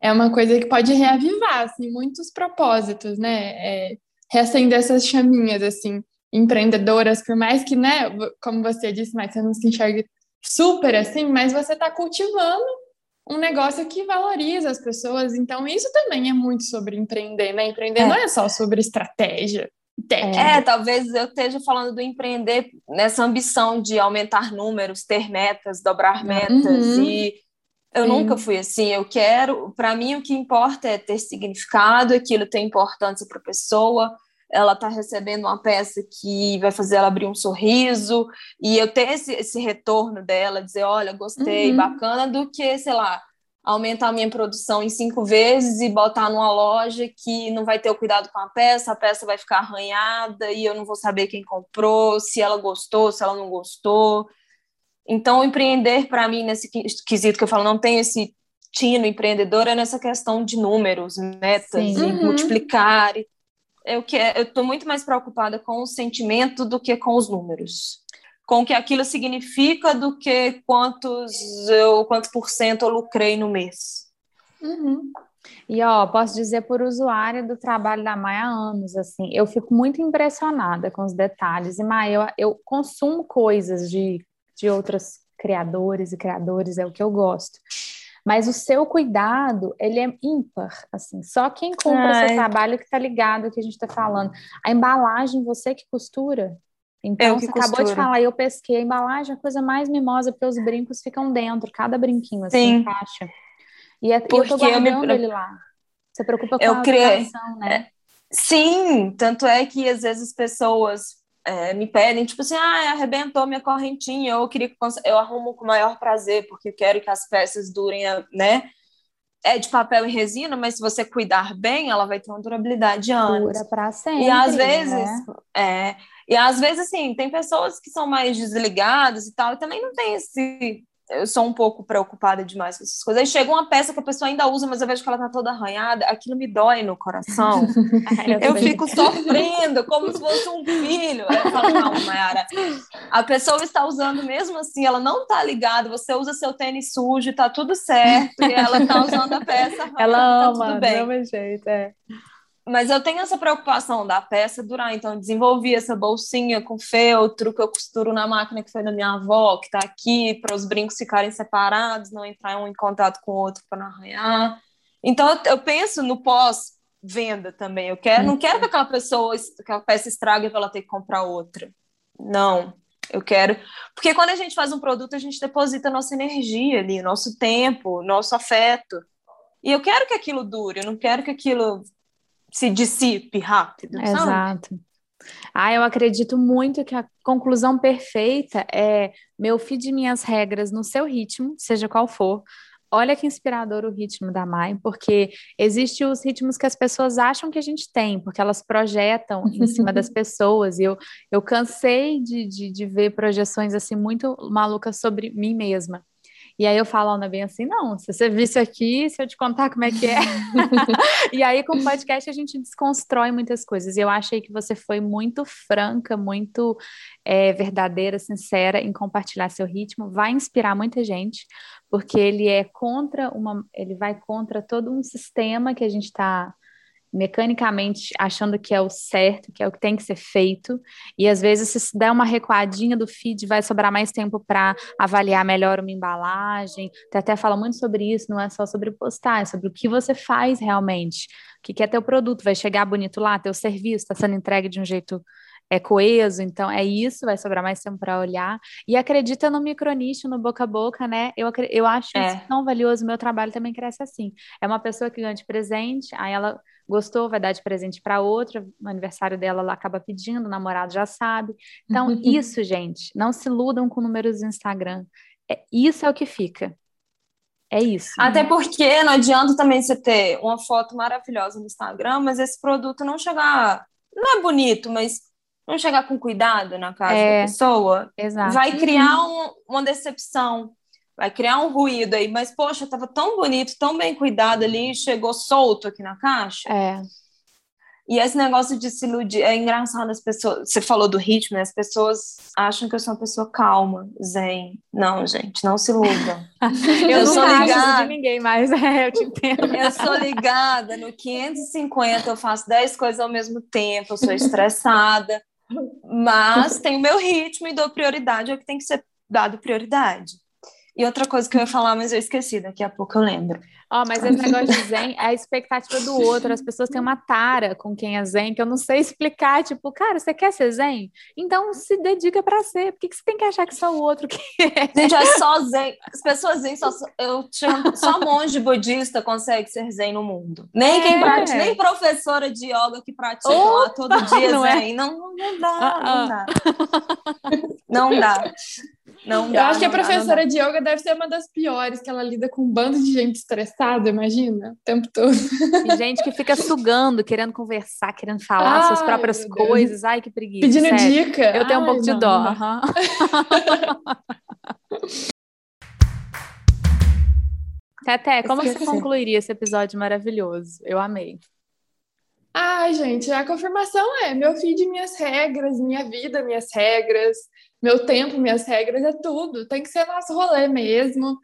Speaker 2: é uma coisa que pode reavivar, assim, muitos propósitos, né? É, reacender essas chaminhas, assim empreendedoras, por mais que, né, como você disse, mas você não se enxergue super assim, mas você está cultivando um negócio que valoriza as pessoas. Então, isso também é muito sobre empreender, né? Empreender é. não é só sobre estratégia. Técnica.
Speaker 3: É, talvez eu esteja falando do empreender nessa ambição de aumentar números, ter metas, dobrar metas uhum. e eu Sim. nunca fui assim. Eu quero, para mim, o que importa é ter significado, aquilo tem importância para a pessoa ela está recebendo uma peça que vai fazer ela abrir um sorriso, e eu ter esse, esse retorno dela, dizer, olha, gostei, uhum. bacana, do que, sei lá, aumentar a minha produção em cinco vezes e botar numa loja que não vai ter o cuidado com a peça, a peça vai ficar arranhada e eu não vou saber quem comprou, se ela gostou, se ela não gostou. Então, empreender, para mim, nesse quesito que eu falo, não tem esse tino empreendedor, é nessa questão de números, metas, Sim. e uhum. multiplicar e eu estou muito mais preocupada com o sentimento do que com os números, com o que aquilo significa do que quantos eu quantos por cento eu lucrei no mês.
Speaker 2: Uhum.
Speaker 1: E ó, posso dizer por usuária do trabalho da Maia há anos, assim, eu fico muito impressionada com os detalhes. E Maia, eu, eu consumo coisas de, de outros criadores e criadores, é o que eu gosto. Mas o seu cuidado, ele é ímpar, assim. Só quem compra o seu trabalho que tá ligado ao que a gente está falando. A embalagem, você que costura. Então, você costura. acabou de falar, eu pesquei. A embalagem é a coisa mais mimosa, porque os brincos ficam dentro, cada brinquinho, assim, Sim. encaixa. E, é, porque eu tô guardando eu me... ele lá. Você preocupa com eu a criei... né? É,
Speaker 3: sim, tanto é que às vezes pessoas é, me pedem, tipo assim, ah, arrebentou minha correntinha, eu queria que eu arrumo com o maior prazer, porque eu quero que as peças durem, né? É de papel e resina, mas se você cuidar bem, ela vai ter uma durabilidade anos.
Speaker 1: Dura para sempre.
Speaker 3: E às vezes, né? é, e às vezes assim, tem pessoas que são mais desligadas e tal, e também não tem esse eu sou um pouco preocupada demais com essas coisas. Aí chega uma peça que a pessoa ainda usa, mas eu vejo que ela tá toda arranhada, aquilo me dói no coração. eu, fico sofrendo, como se fosse um filho. Aí eu falo, não, Mayara, a pessoa está usando mesmo assim, ela não tá ligada, você usa seu tênis sujo, tá tudo certo, e ela tá usando a peça.
Speaker 1: Ela tá ama, tudo bem. do mesmo jeito, é
Speaker 3: mas eu tenho essa preocupação da peça durar, então eu desenvolvi essa bolsinha com feltro que eu costuro na máquina que foi da minha avó, que está aqui, para os brincos ficarem separados, não entrar um em contato com o outro para não arranhar. Então eu, penso no pós-venda também. Eu quero, não quero que aquela pessoa, que a peça estrague para ela ter que comprar outra. Não, eu quero. Porque quando a gente faz um produto, a gente deposita nossa energia ali, nosso tempo, nosso afeto. E eu quero que aquilo dure, eu não quero que aquilo se dissipe rápido.
Speaker 1: Exato. Sabe? Ah, eu acredito muito que a conclusão perfeita é meu feed minhas regras no seu ritmo, seja qual for. Olha que inspirador o ritmo da Mai, porque existem os ritmos que as pessoas acham que a gente tem, porque elas projetam em cima das pessoas. E eu, eu cansei de, de, de ver projeções assim muito malucas sobre mim mesma. E aí eu falo, Ana, bem assim, não, se você visse aqui, se eu te contar como é que é. e aí com o podcast a gente desconstrói muitas coisas. E eu achei que você foi muito franca, muito é, verdadeira, sincera em compartilhar seu ritmo. Vai inspirar muita gente, porque ele é contra uma, ele vai contra todo um sistema que a gente está mecanicamente achando que é o certo, que é o que tem que ser feito, e às vezes se der uma recuadinha do feed, vai sobrar mais tempo para avaliar melhor uma embalagem. Você até fala muito sobre isso, não é só sobre postar, é sobre o que você faz realmente. O que é teu produto, vai chegar bonito lá, teu serviço está sendo entregue de um jeito é coeso, então é isso, vai sobrar mais tempo para olhar. E acredita no micronicho, no boca a boca, né? Eu, eu acho é. isso tão valioso, meu trabalho também cresce assim. É uma pessoa que ganha de presente, aí ela gostou, vai dar de presente para outra, no aniversário dela ela acaba pedindo, o namorado já sabe. Então, isso, gente, não se iludam com números do Instagram. É, isso é o que fica. É isso.
Speaker 3: Até né? porque não adianta também você ter uma foto maravilhosa no Instagram, mas esse produto não chegar. Não é bonito, mas não chegar com cuidado na casa é, da pessoa, exato. vai criar um, uma decepção, vai criar um ruído aí. Mas, poxa, estava tão bonito, tão bem cuidado ali, chegou solto aqui na caixa.
Speaker 1: É.
Speaker 3: E esse negócio de se iludir, é engraçado as pessoas, você falou do ritmo, né? As pessoas acham que eu sou uma pessoa calma, zen. Não, gente, não se iludam.
Speaker 1: eu, eu sou ligada de ninguém mais, é, eu te entendo.
Speaker 3: Eu sou ligada no 550, eu faço 10 coisas ao mesmo tempo, eu sou estressada. Mas tem o meu ritmo e dou prioridade ao que tem que ser dado prioridade. E outra coisa que eu ia falar, mas eu esqueci, daqui a pouco eu lembro.
Speaker 1: Ó, oh, mas esse negócio de zen é a expectativa do outro. As pessoas têm uma tara com quem é zen, que eu não sei explicar. Tipo, cara, você quer ser zen? Então se dedica para ser. Por que, que você tem que achar que só o outro que
Speaker 3: é? Gente, é só zen. As pessoas zen, só, eu chamo, só monge budista consegue ser zen no mundo. Nem é. quem pratica, nem professora de yoga que pratica Opa, lá todo dia não zen. É? Não, não dá, uh -uh. não dá. Não dá. Não dá,
Speaker 2: eu acho que
Speaker 3: a
Speaker 2: professora dá, de yoga deve ser uma das piores, que ela lida com um bando de gente estressada, imagina, o tempo todo.
Speaker 1: E gente que fica sugando, querendo conversar, querendo falar Ai, suas próprias coisas. Ai, que preguiça.
Speaker 2: Pedindo sério. dica.
Speaker 1: Eu tenho Ai, um pouco não, de dó. Uhum. Teté, como você concluiria esse episódio maravilhoso? Eu amei.
Speaker 2: Ai, gente, a confirmação é meu feed, minhas regras, minha vida, minhas regras meu tempo, minhas regras, é tudo. Tem que ser nosso rolê mesmo.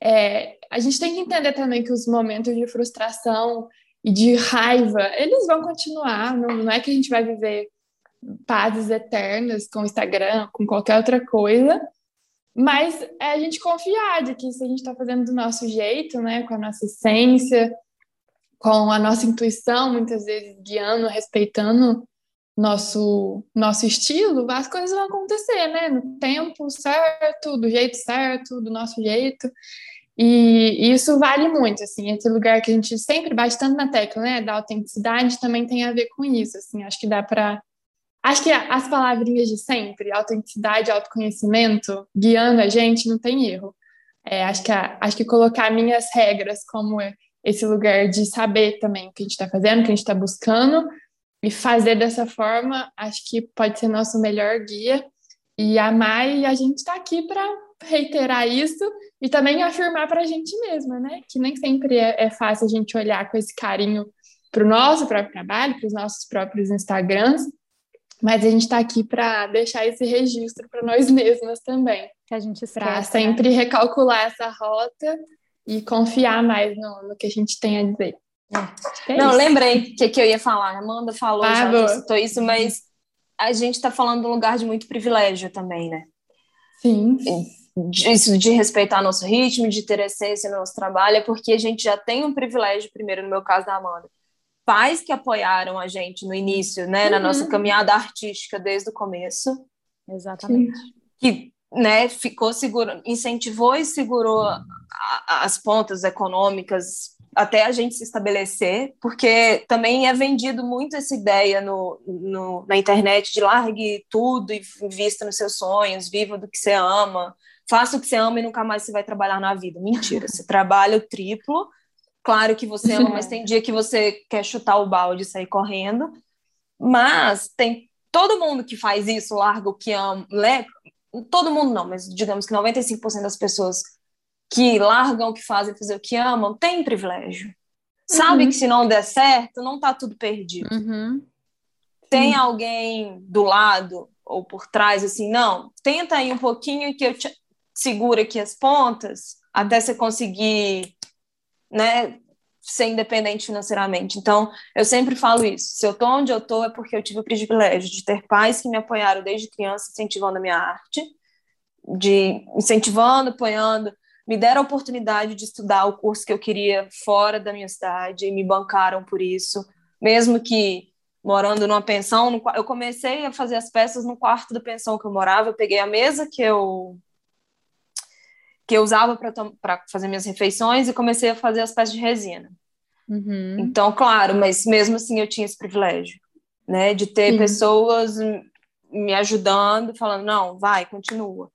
Speaker 2: É, a gente tem que entender também que os momentos de frustração e de raiva, eles vão continuar, não, não é que a gente vai viver pazes eternas com o Instagram, com qualquer outra coisa, mas é a gente confiar de que se a gente está fazendo do nosso jeito, né, com a nossa essência, com a nossa intuição, muitas vezes guiando, respeitando nosso nosso estilo, as coisas vão acontecer, né? No tempo certo, do jeito certo, do nosso jeito. E isso vale muito, assim, esse lugar que a gente sempre bate tanto na tecla, né, da autenticidade também tem a ver com isso, assim, acho que dá para Acho que as palavrinhas de sempre, autenticidade, autoconhecimento, guiando a gente, não tem erro. É, acho, que a, acho que colocar minhas regras como esse lugar de saber também o que a gente está fazendo, o que a gente está buscando, e fazer dessa forma, acho que pode ser nosso melhor guia. E amar, e a gente está aqui para reiterar isso e também afirmar para a gente mesma, né? Que nem sempre é, é fácil a gente olhar com esse carinho para o nosso próprio trabalho, para os nossos próprios Instagrams, mas a gente está aqui para deixar esse registro para nós mesmas também.
Speaker 1: Que a gente
Speaker 2: Para né? sempre né? recalcular essa rota e confiar mais no, no que a gente tem a dizer.
Speaker 3: É, é Não, isso. lembrei o que, que eu ia falar. A Amanda falou, ah, já citou isso, mas a gente está falando de um lugar de muito privilégio também, né?
Speaker 2: Sim.
Speaker 3: Isso de respeitar nosso ritmo, de ter essência no nosso trabalho, é porque a gente já tem um privilégio, primeiro no meu caso da Amanda, pais que apoiaram a gente no início, né, uhum. na nossa caminhada artística desde o começo.
Speaker 1: Exatamente.
Speaker 3: Que, né, ficou seguro, incentivou e segurou a, as pontas econômicas até a gente se estabelecer, porque também é vendido muito essa ideia no, no, na internet de largue tudo e invista nos seus sonhos, viva do que você ama, faça o que você ama e nunca mais você vai trabalhar na vida. Mentira, você trabalha o triplo, claro que você ama, mas tem dia que você quer chutar o balde e sair correndo, mas tem todo mundo que faz isso, larga o que ama, né? todo mundo não, mas digamos que 95% das pessoas que largam o que fazem fazer o que amam, tem privilégio. Sabe uhum. que se não der certo, não tá tudo perdido.
Speaker 1: Uhum.
Speaker 3: Tem alguém do lado ou por trás, assim, não, tenta aí um pouquinho que eu te seguro aqui as pontas até você conseguir, né, ser independente financeiramente. Então, eu sempre falo isso. Se eu tô onde eu tô é porque eu tive o privilégio de ter pais que me apoiaram desde criança, incentivando a minha arte, de incentivando, apoiando, me deram a oportunidade de estudar o curso que eu queria fora da minha cidade e me bancaram por isso, mesmo que morando numa pensão, eu comecei a fazer as peças no quarto da pensão que eu morava, eu peguei a mesa que eu que eu usava para fazer minhas refeições e comecei a fazer as peças de resina.
Speaker 1: Uhum.
Speaker 3: Então, claro, mas mesmo assim eu tinha esse privilégio, né, de ter Sim. pessoas me ajudando, falando, não, vai, continua.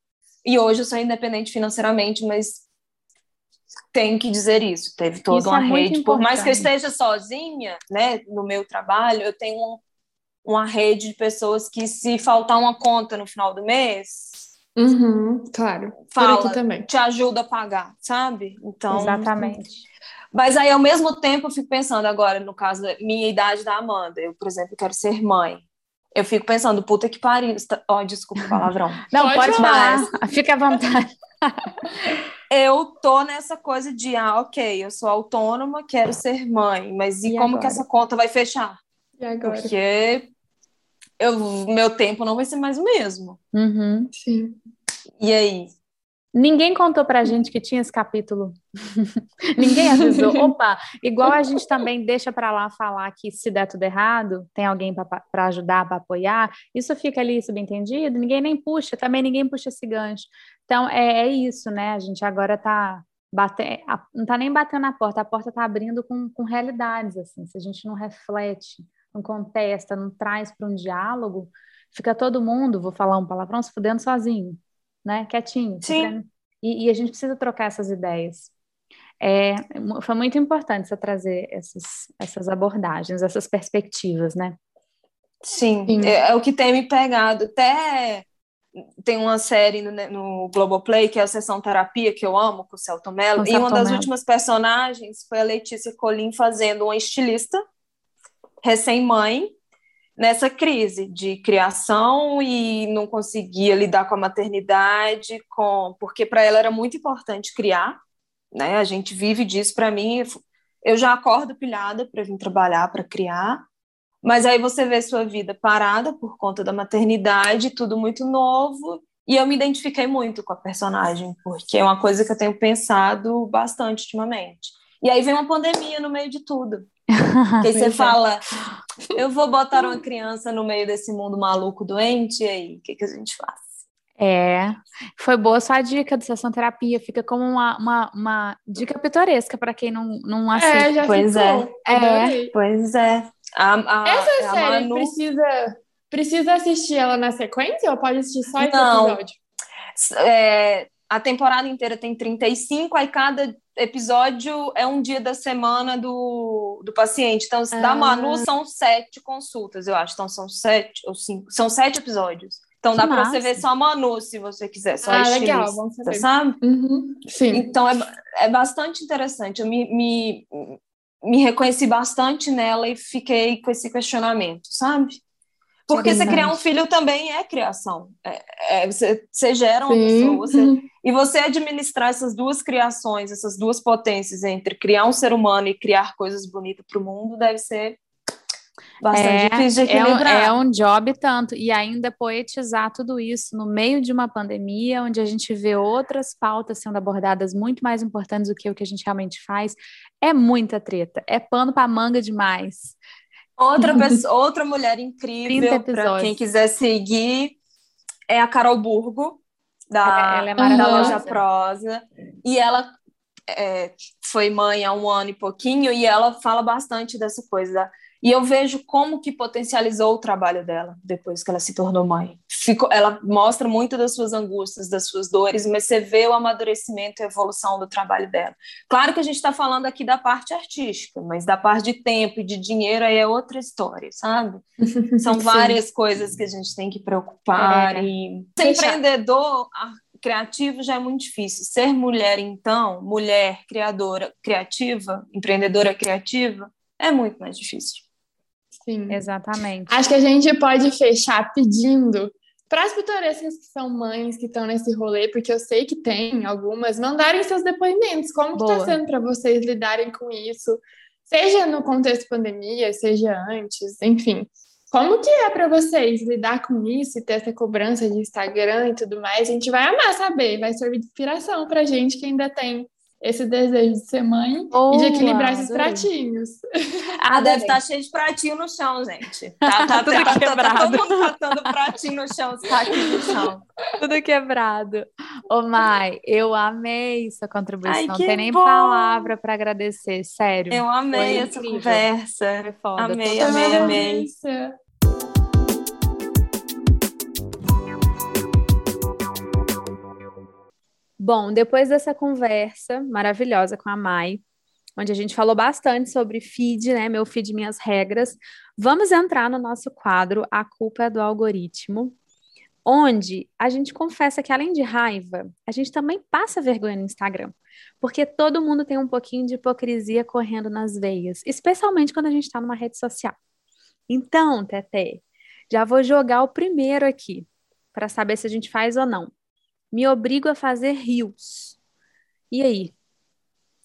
Speaker 3: E hoje eu sou independente financeiramente, mas tenho que dizer isso. Teve toda isso uma é rede. Por mais que eu esteja sozinha, né, no meu trabalho, eu tenho um, uma rede de pessoas que, se faltar uma conta no final do mês,
Speaker 2: uhum, claro,
Speaker 3: fala, também. te ajuda a pagar, sabe?
Speaker 1: Então, exatamente.
Speaker 3: Mas aí, ao mesmo tempo, eu fico pensando agora, no caso da minha idade da Amanda, eu, por exemplo, quero ser mãe. Eu fico pensando, puta que pariu. Ó, oh, desculpa o palavrão.
Speaker 1: Não, pode, pode falar. Fica à vontade.
Speaker 3: eu tô nessa coisa de, ah, ok, eu sou autônoma, quero ser mãe, mas e, e como agora? que essa conta vai fechar?
Speaker 2: E agora?
Speaker 3: Porque eu, meu tempo não vai ser mais o mesmo.
Speaker 1: Uhum.
Speaker 2: Sim.
Speaker 3: E aí?
Speaker 1: Ninguém contou pra gente que tinha esse capítulo. Ninguém avisou. Opa, igual a gente também deixa para lá falar que se der tudo errado, tem alguém para ajudar, para apoiar, isso fica ali subentendido, ninguém nem puxa, também ninguém puxa esse gancho. Então, é, é isso, né? A gente agora está batendo, não está nem batendo na porta, a porta está abrindo com, com realidades, assim. Se a gente não reflete, não contesta, não traz para um diálogo, fica todo mundo, vou falar um palavrão, se fudendo sozinho né? Quietinho.
Speaker 3: Sim.
Speaker 1: E, e, a gente precisa trocar essas ideias. É, foi muito importante você trazer essas, essas abordagens, essas perspectivas, né?
Speaker 3: Sim, Sim. É, é, o que tem me pegado. Até tem uma série no, no Globoplay, que é a Sessão Terapia, que eu amo, com o Celto Mello, e uma das Mello. últimas personagens foi a Letícia Colim fazendo uma estilista recém-mãe, nessa crise de criação e não conseguia lidar com a maternidade, com porque para ela era muito importante criar, né? A gente vive disso. Para mim, eu já acordo pilhada para vir trabalhar, para criar. Mas aí você vê sua vida parada por conta da maternidade, tudo muito novo. E eu me identifiquei muito com a personagem, porque é uma coisa que eu tenho pensado bastante ultimamente. E aí vem uma pandemia no meio de tudo. que aí você é. fala, eu vou botar uma criança no meio desse mundo maluco doente, e aí, o que, que a gente faz?
Speaker 1: É, foi boa sua dica de sessão terapia, fica como uma, uma, uma dica pitoresca para quem não, não
Speaker 2: é, assiste. É, já
Speaker 3: pois
Speaker 2: ficou.
Speaker 3: é. é. Pois é.
Speaker 2: A, a, Essa a série Manu... precisa, precisa assistir ela na sequência ou pode assistir só esse não. episódio?
Speaker 3: É, a temporada inteira tem 35, aí cada episódio é um dia da semana do, do paciente. Então, ah. da Manu são sete consultas, eu acho. Então, são sete ou cinco. São sete episódios. Então que dá para você ver só a Manu, se você quiser, só
Speaker 2: ah,
Speaker 3: a
Speaker 2: legal, vamos
Speaker 3: saber. sabe?
Speaker 2: Uhum, sim.
Speaker 3: Então é, é bastante interessante. Eu me, me, me reconheci bastante nela e fiquei com esse questionamento, sabe? Porque você criar um filho também é criação. É, é, você, você gera uma Sim. pessoa. Você, uhum. E você administrar essas duas criações, essas duas potências entre criar um ser humano e criar coisas bonitas para o mundo, deve ser bastante é, difícil de equilibrar.
Speaker 1: É um, é um job tanto, e ainda poetizar tudo isso no meio de uma pandemia, onde a gente vê outras pautas sendo abordadas muito mais importantes do que o que a gente realmente faz, é muita treta, é pano para manga demais.
Speaker 3: Outra, pessoa, outra mulher incrível, para quem quiser seguir, é a Carol Burgo, da, ela é da Loja Prosa, e ela é, foi mãe há um ano e pouquinho, e ela fala bastante dessa coisa e eu vejo como que potencializou o trabalho dela depois que ela se tornou mãe. Ficou, ela mostra muito das suas angústias, das suas dores, mas você vê o amadurecimento e a evolução do trabalho dela. Claro que a gente está falando aqui da parte artística, mas da parte de tempo e de dinheiro aí é outra história, sabe? São várias coisas que a gente tem que preocupar. É. E ser empreendedor criativo já é muito difícil. Ser mulher, então, mulher criadora criativa, empreendedora criativa, é muito mais difícil.
Speaker 1: Sim. Exatamente.
Speaker 2: Acho que a gente pode fechar pedindo para as pitorescas que são mães que estão nesse rolê, porque eu sei que tem algumas, mandarem seus depoimentos. Como está sendo para vocês lidarem com isso? Seja no contexto pandemia, seja antes, enfim. Como que é para vocês lidar com isso e ter essa cobrança de Instagram e tudo mais? A gente vai amar saber, vai servir de inspiração para gente que ainda tem esse desejo de ser mãe Boa, e de equilibrar esses pratinhos.
Speaker 3: Ah, deve estar tá cheio de pratinho no chão, gente. Tá, tá, tudo tá, quebrado. Tá, todo mundo catando pratinho no chão, está aqui no chão.
Speaker 1: Tudo quebrado. Ô, Mai, eu amei sua contribuição. Ai, Não tem nem palavra para agradecer, sério.
Speaker 3: Eu amei essa conversa. Foi foda. Amei, amei, amei.
Speaker 1: Bom, depois dessa conversa maravilhosa com a Mai, onde a gente falou bastante sobre feed, né? Meu feed, minhas regras. Vamos entrar no nosso quadro A Culpa é do Algoritmo, onde a gente confessa que, além de raiva, a gente também passa vergonha no Instagram. Porque todo mundo tem um pouquinho de hipocrisia correndo nas veias, especialmente quando a gente está numa rede social. Então, Tete, já vou jogar o primeiro aqui, para saber se a gente faz ou não me obrigo a fazer rios. E aí?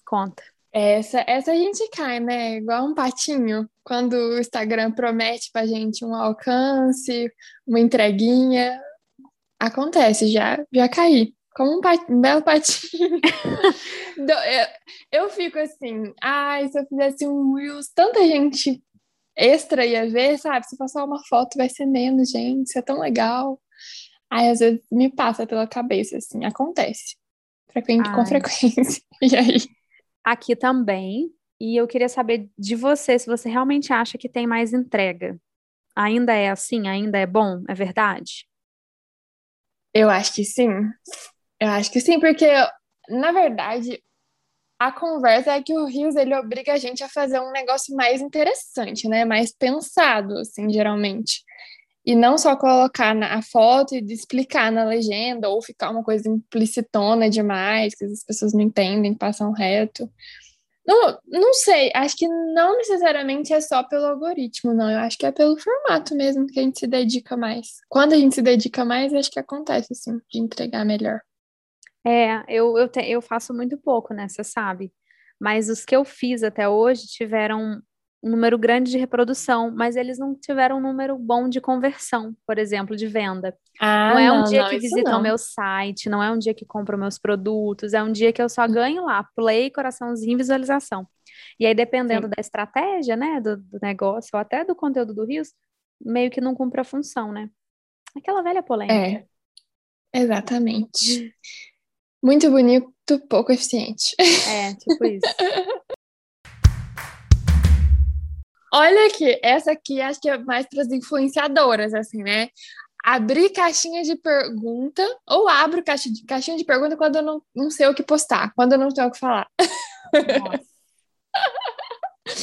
Speaker 1: Conta.
Speaker 2: Essa, essa a gente cai, né? Igual um patinho, quando o Instagram promete pra gente um alcance, uma entreguinha. Acontece, já, já caí. Como um, pat, um belo patinho. eu, eu fico assim, ai, se eu fizesse um Reels, tanta gente extra ia ver, sabe? Se passar uma foto vai ser menos, gente, isso é tão legal. Aí às vezes me passa pela cabeça, assim, acontece. Frequente, com frequência. E aí?
Speaker 1: Aqui também. E eu queria saber de você se você realmente acha que tem mais entrega. Ainda é assim? Ainda é bom? É verdade?
Speaker 2: Eu acho que sim. Eu acho que sim, porque, na verdade, a conversa é que o Rios ele obriga a gente a fazer um negócio mais interessante, né? Mais pensado, assim, geralmente e não só colocar na a foto e explicar na legenda ou ficar uma coisa implicitona demais que as pessoas não entendem, passam reto. Não, não sei, acho que não necessariamente é só pelo algoritmo, não. Eu acho que é pelo formato mesmo que a gente se dedica mais. Quando a gente se dedica mais, acho que acontece, assim, de entregar melhor.
Speaker 1: É, eu, eu, te, eu faço muito pouco, né? Você sabe. Mas os que eu fiz até hoje tiveram um número grande de reprodução, mas eles não tiveram um número bom de conversão, por exemplo, de venda.
Speaker 2: Ah,
Speaker 1: não é um
Speaker 2: não,
Speaker 1: dia
Speaker 2: não,
Speaker 1: que visitam
Speaker 2: não.
Speaker 1: o meu site, não é um dia que compram meus produtos, é um dia que eu só ganho lá, play, coraçãozinho, visualização. E aí, dependendo
Speaker 2: Sim.
Speaker 1: da estratégia, né, do, do negócio, ou até do conteúdo do Rios, meio que não cumpre a função, né? Aquela velha polêmica.
Speaker 2: É, exatamente. Muito bonito, pouco eficiente.
Speaker 1: É, tipo isso.
Speaker 2: Olha aqui, essa aqui acho que é mais para as influenciadoras, assim, né? Abrir caixinha de pergunta, ou abro de, caixinha de pergunta quando eu não, não sei o que postar, quando eu não tenho o que falar.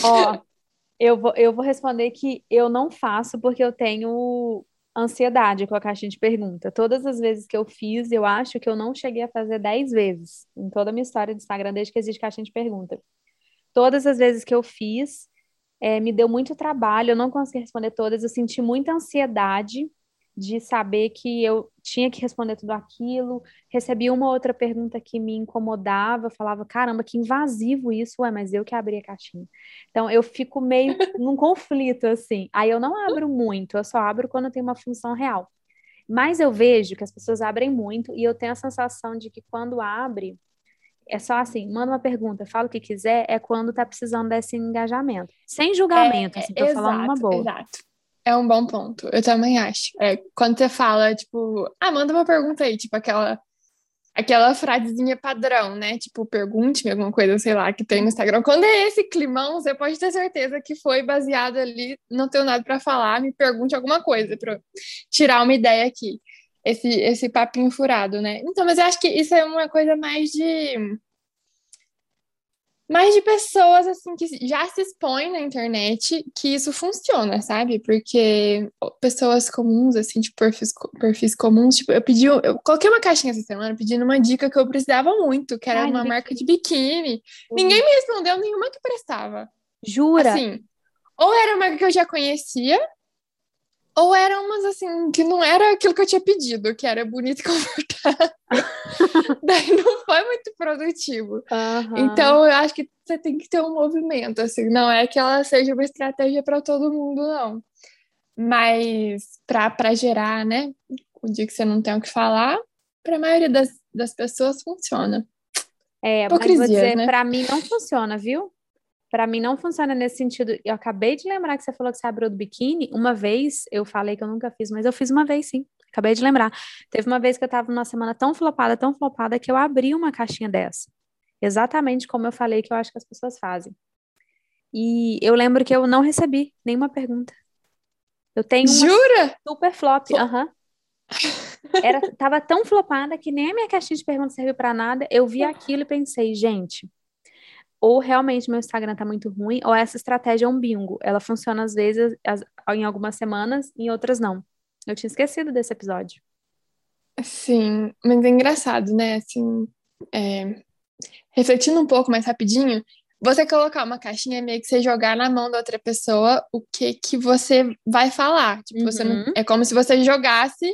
Speaker 1: Ó, eu vou, eu vou responder que eu não faço porque eu tenho ansiedade com a caixinha de pergunta. Todas as vezes que eu fiz, eu acho que eu não cheguei a fazer 10 vezes em toda a minha história de Instagram, desde que existe caixinha de pergunta. Todas as vezes que eu fiz, é, me deu muito trabalho, eu não consegui responder todas, eu senti muita ansiedade de saber que eu tinha que responder tudo aquilo, recebi uma outra pergunta que me incomodava, falava, caramba, que invasivo isso, ué, mas eu que abri a caixinha. Então eu fico meio num conflito, assim. Aí eu não abro muito, eu só abro quando tem uma função real. Mas eu vejo que as pessoas abrem muito e eu tenho a sensação de que quando abre, é só assim, manda uma pergunta, fala o que quiser, é quando tá precisando desse engajamento. Sem julgamento, assim, tô falando uma boa.
Speaker 2: Exato. É um bom ponto, eu também acho. É, quando você fala, tipo, ah, manda uma pergunta aí, tipo aquela aquela frasezinha padrão, né? Tipo, pergunte-me alguma coisa, sei lá, que tem no Instagram. Quando é esse climão, você pode ter certeza que foi baseado ali, não tenho nada para falar, me pergunte alguma coisa para tirar uma ideia aqui. Esse esse papinho furado, né? Então, mas eu acho que isso é uma coisa mais de mais de pessoas assim que já se expõem na internet que isso funciona, sabe? Porque pessoas comuns, assim, de perfis, perfis comuns, tipo, eu pedi, eu coloquei uma caixinha essa semana pedindo uma dica que eu precisava muito, que era
Speaker 1: Ai,
Speaker 2: uma marca de biquíni. Ninguém me respondeu nenhuma que prestava.
Speaker 1: Jura?
Speaker 2: Assim, ou era uma marca que eu já conhecia, ou eram umas assim, que não era aquilo que eu tinha pedido, que era bonito e confortável. Daí não foi muito produtivo.
Speaker 1: Aham.
Speaker 2: Então, eu acho que você tem que ter um movimento, assim, não é que ela seja uma estratégia para todo mundo, não. Mas para gerar, né, o dia que você não tem o que falar, para a maioria das, das pessoas funciona.
Speaker 1: É, mas vou
Speaker 2: Hipocrisia,
Speaker 1: dizer,
Speaker 2: né?
Speaker 1: pra mim não funciona, viu? Pra mim não funciona nesse sentido. Eu acabei de lembrar que você falou que você abriu do biquíni. Uma vez eu falei que eu nunca fiz, mas eu fiz uma vez sim. Acabei de lembrar. Teve uma vez que eu tava numa semana tão flopada, tão flopada, que eu abri uma caixinha dessa. Exatamente como eu falei que eu acho que as pessoas fazem. E eu lembro que eu não recebi nenhuma pergunta. Eu tenho uma
Speaker 2: Jura?
Speaker 1: super flop. Aham. Era, tava tão flopada que nem a minha caixinha de perguntas serviu pra nada. Eu vi aquilo e pensei, gente, ou realmente meu Instagram tá muito ruim, ou essa estratégia é um bingo. Ela funciona às vezes, as- em algumas semanas, em outras não. Eu tinha esquecido desse episódio.
Speaker 2: Sim, mas é engraçado, né? Assim, é, refletindo um pouco mais rapidinho, você colocar uma caixinha é meio que você jogar na mão da outra pessoa o que que você vai falar. Tipo, você não,
Speaker 1: Uhum.
Speaker 2: é como se você jogasse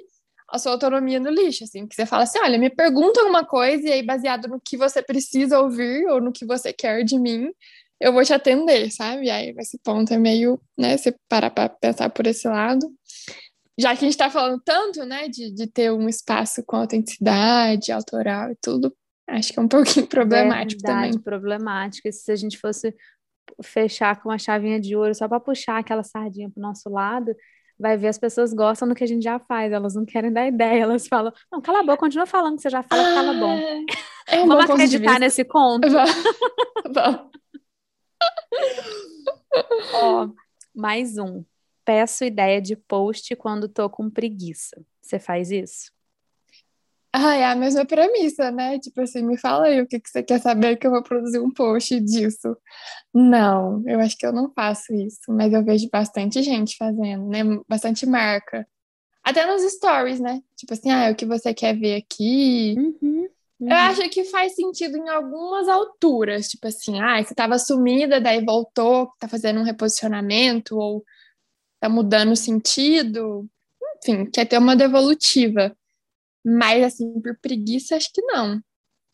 Speaker 2: a sua autonomia no lixo, assim, que você fala assim, olha, me pergunta alguma coisa e aí baseado no que você precisa ouvir ou no que você quer de mim, eu vou te atender, sabe? Aí esse ponto é meio, né, você parar para pensar por esse lado. Já que a gente está falando tanto, né, de, de ter um espaço com autenticidade, autoral e tudo, acho que é um pouquinho problemático
Speaker 1: Verdade,
Speaker 2: também.
Speaker 1: problemático. E se a gente fosse fechar com uma chavinha de ouro só para puxar aquela sardinha pro nosso lado, vai ver as pessoas gostam do que a gente já faz, elas não querem dar ideia, elas falam, não, cala a boca, continua falando que você já fala que tava bom.
Speaker 2: É um
Speaker 1: Vamos
Speaker 2: bom
Speaker 1: acreditar nesse conto?
Speaker 2: Vamos. Vamos.
Speaker 1: Ó, mais um. Peço ideia de post quando tô com preguiça. Você faz isso?
Speaker 2: Ah, é a mesma premissa, né? Tipo assim, me fala aí o que que você quer saber que eu vou produzir um post disso. Não, eu acho que eu não faço isso, mas eu vejo bastante gente fazendo, né? Bastante marca. Até nos stories, né? Tipo assim, ah, é o que você quer ver aqui.
Speaker 1: Uhum,
Speaker 2: Eu acho que faz sentido em algumas alturas, tipo assim, ah, você estava sumida, daí voltou, tá fazendo um reposicionamento ou tá mudando o sentido, enfim, quer ter uma devolutiva. Mas assim, por preguiça, acho que não.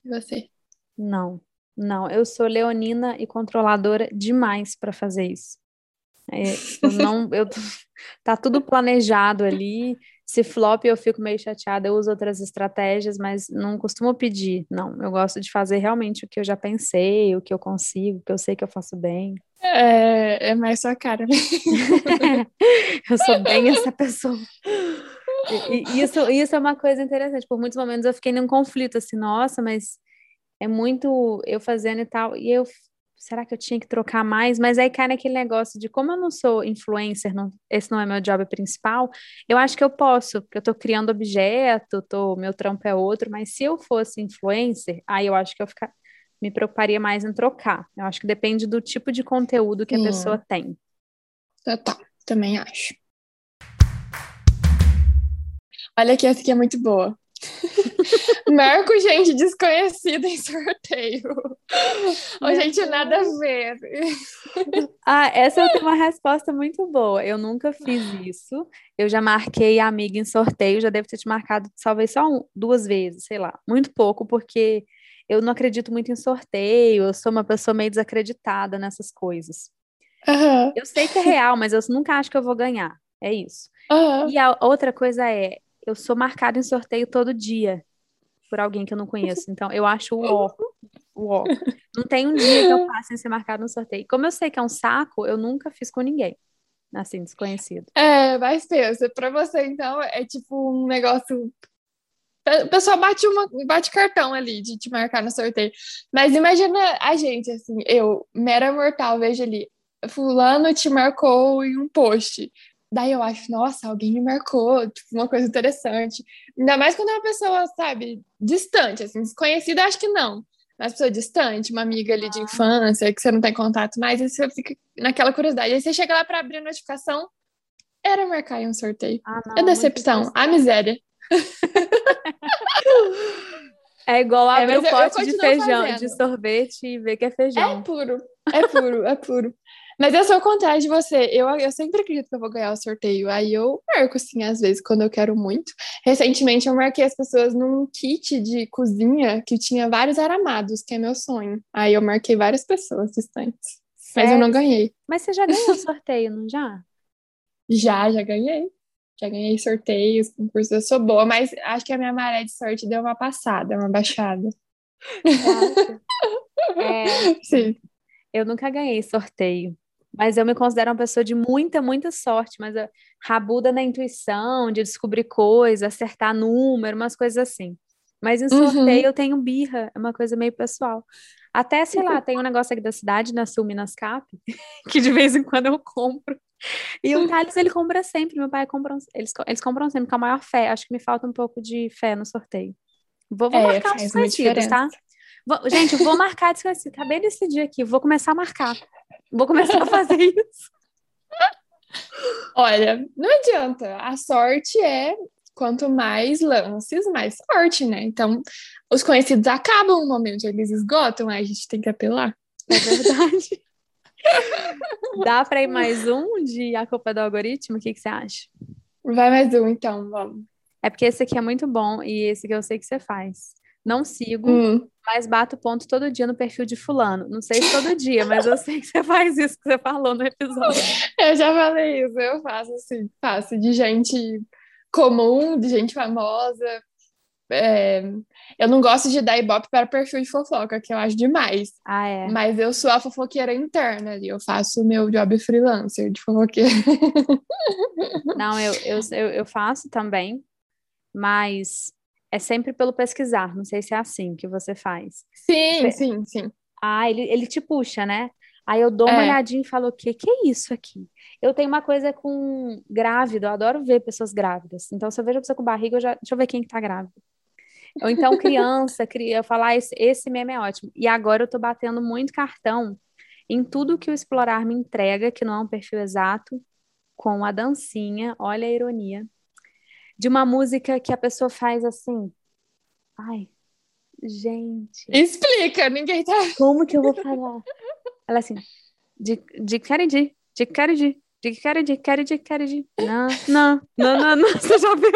Speaker 2: E você?
Speaker 1: Não, não. Eu sou leonina e controladora demais para fazer isso. É, eu não, eu tá tudo planejado ali. Se flop, eu fico meio chateada, eu uso outras estratégias, mas não costumo pedir. Não, eu gosto de fazer realmente o que eu já pensei, o que eu consigo, o que eu sei que eu faço bem.
Speaker 2: É, é mais sua cara.
Speaker 1: eu sou bem essa pessoa. E, isso, isso é uma coisa interessante. Por muitos momentos eu fiquei num conflito, assim, nossa, mas é muito eu fazendo e tal. E eu, será que eu tinha que trocar mais? Mas aí cai naquele negócio de como eu não sou influencer, não, esse não é meu job principal, eu acho que eu posso, porque eu tô criando objeto, tô, meu trampo é outro, mas se eu fosse influencer, aí eu acho que eu ficar, me preocuparia mais em trocar. Eu acho que depende do tipo de conteúdo que a pessoa tem.
Speaker 2: Total, também acho. Olha aqui, essa aqui é muito boa. Marco gente desconhecida em sorteio. Ou gente nada a ver.
Speaker 1: Ah, essa tenho uma resposta muito boa. Eu nunca fiz isso. Eu já marquei amiga em sorteio, já devo ter te marcado talvez só um, duas vezes, sei lá. Muito pouco, porque eu não acredito muito em sorteio, eu sou uma pessoa meio desacreditada nessas coisas.
Speaker 2: Uhum.
Speaker 1: Eu sei que é real, mas eu nunca acho que eu vou ganhar. É isso.
Speaker 2: Uhum.
Speaker 1: E a outra coisa é, eu sou marcada em sorteio todo dia por alguém que eu não conheço. Então, eu acho o ó. O ó. Não tem um dia que eu passe sem ser marcado no sorteio. Como eu sei que é um saco, eu nunca fiz com ninguém. Assim, desconhecido.
Speaker 2: É, mas pensa, pra você, então, é tipo um negócio. O pessoal bate, uma, bate cartão ali de te marcar no sorteio. Mas imagina a gente, assim, eu, mera mortal, vejo ali, fulano te marcou em um post. Daí eu acho, nossa, alguém me marcou, tipo, uma coisa interessante. Ainda mais quando é uma pessoa, sabe, distante, assim, desconhecida, acho que não. Mas pessoa distante, uma amiga ali de infância, que você não tem contato mais, aí você fica naquela curiosidade. Aí você chega lá para abrir a notificação, era marcar em um sorteio.
Speaker 1: Ah, não,
Speaker 2: é decepção, a miséria.
Speaker 1: É igual
Speaker 2: É,
Speaker 1: abrir o
Speaker 2: eu- eu
Speaker 1: pote de feijão,
Speaker 2: fazendo.
Speaker 1: de sorvete e ver que é
Speaker 2: É
Speaker 1: feijão.
Speaker 2: puro, é puro, é puro. Mas eu sou o contrário de você. Eu, eu sempre acredito que eu vou ganhar o sorteio. Aí eu marco, assim, às vezes, quando eu quero muito. Recentemente, eu marquei as pessoas num kit de cozinha que tinha vários aramados, que é meu sonho. Aí eu marquei várias pessoas distantes. Mas eu não ganhei.
Speaker 1: Mas você já ganhou sorteio, não já?
Speaker 2: Já, já ganhei. Já ganhei sorteios, concursos. Eu sou boa, mas acho que a minha maré de sorte deu uma passada, uma baixada.
Speaker 1: É,
Speaker 2: Sim.
Speaker 1: eu nunca ganhei sorteio. Mas eu me considero uma pessoa de muita, muita sorte, mas eu- rabuda na intuição, de descobrir coisas, acertar número, umas coisas assim. Mas em
Speaker 2: Uhum.
Speaker 1: sorteio eu tenho birra, é uma coisa meio pessoal. Até, sei lá, tem um negócio aqui da cidade, na Sul Minas Cap, que de vez em quando eu compro. E o Thales, ele compra sempre, meu pai compra, eles, eles compram sempre com a maior fé. Acho que me falta um pouco de fé no sorteio. Vou, vou
Speaker 2: É,
Speaker 1: marcar os desconhecidos, tá? Vou- gente, vou marcar desconhecido. Acabei de decidir aqui, vou começar a marcar. Vou começar a fazer isso.
Speaker 2: Olha, não adianta. A sorte é quanto mais lances, mais sorte, né? Então, os conhecidos acabam no momento, eles esgotam, aí a gente tem que apelar.
Speaker 1: É verdade. Dá pra ir mais um de A Culpa é do Algoritmo? O que, que você acha?
Speaker 2: Vai mais um, então, vamos.
Speaker 1: É porque esse aqui é muito bom e esse que eu sei que você faz. Não sigo,
Speaker 2: Hum,
Speaker 1: mas bato ponto todo dia no perfil de fulano. Não sei se todo dia, mas eu sei que você faz isso que você falou no episódio.
Speaker 2: eu já falei isso, eu faço assim, faço de gente comum, de gente famosa. É, eu não gosto de dar ibope para perfil de fofoca, que eu acho demais.
Speaker 1: Ah, é.
Speaker 2: Mas eu sou a fofoqueira interna ali, eu faço o meu job freelancer de fofoqueira.
Speaker 1: Não, eu, eu, eu, eu faço também, mas é sempre pelo pesquisar. Não sei se é assim que você faz.
Speaker 2: Sim, sim, sim.
Speaker 1: Ah, ele, ele te puxa, né? Aí eu dou uma
Speaker 2: É.
Speaker 1: olhadinha e falo, o que que é isso aqui? Eu tenho uma coisa com grávido, eu adoro ver pessoas grávidas. Então, se eu vejo a pessoa com barriga, eu já, deixa eu ver quem que tá grávida. Ou então criança, cria, eu falo, ah, esse, esse meme é ótimo. E agora eu tô batendo muito cartão em tudo que o Explorar me entrega, que não é um perfil exato, com a dancinha, olha a ironia, de uma música que a pessoa faz assim. Ai, gente.
Speaker 2: Explica, ninguém tá.
Speaker 1: Como que eu vou falar? Ela assim, de, de Kennedy, de Kennedy, de Kennedy, Kennedy, Kennedy. Não, não, não, não, não, você já viu?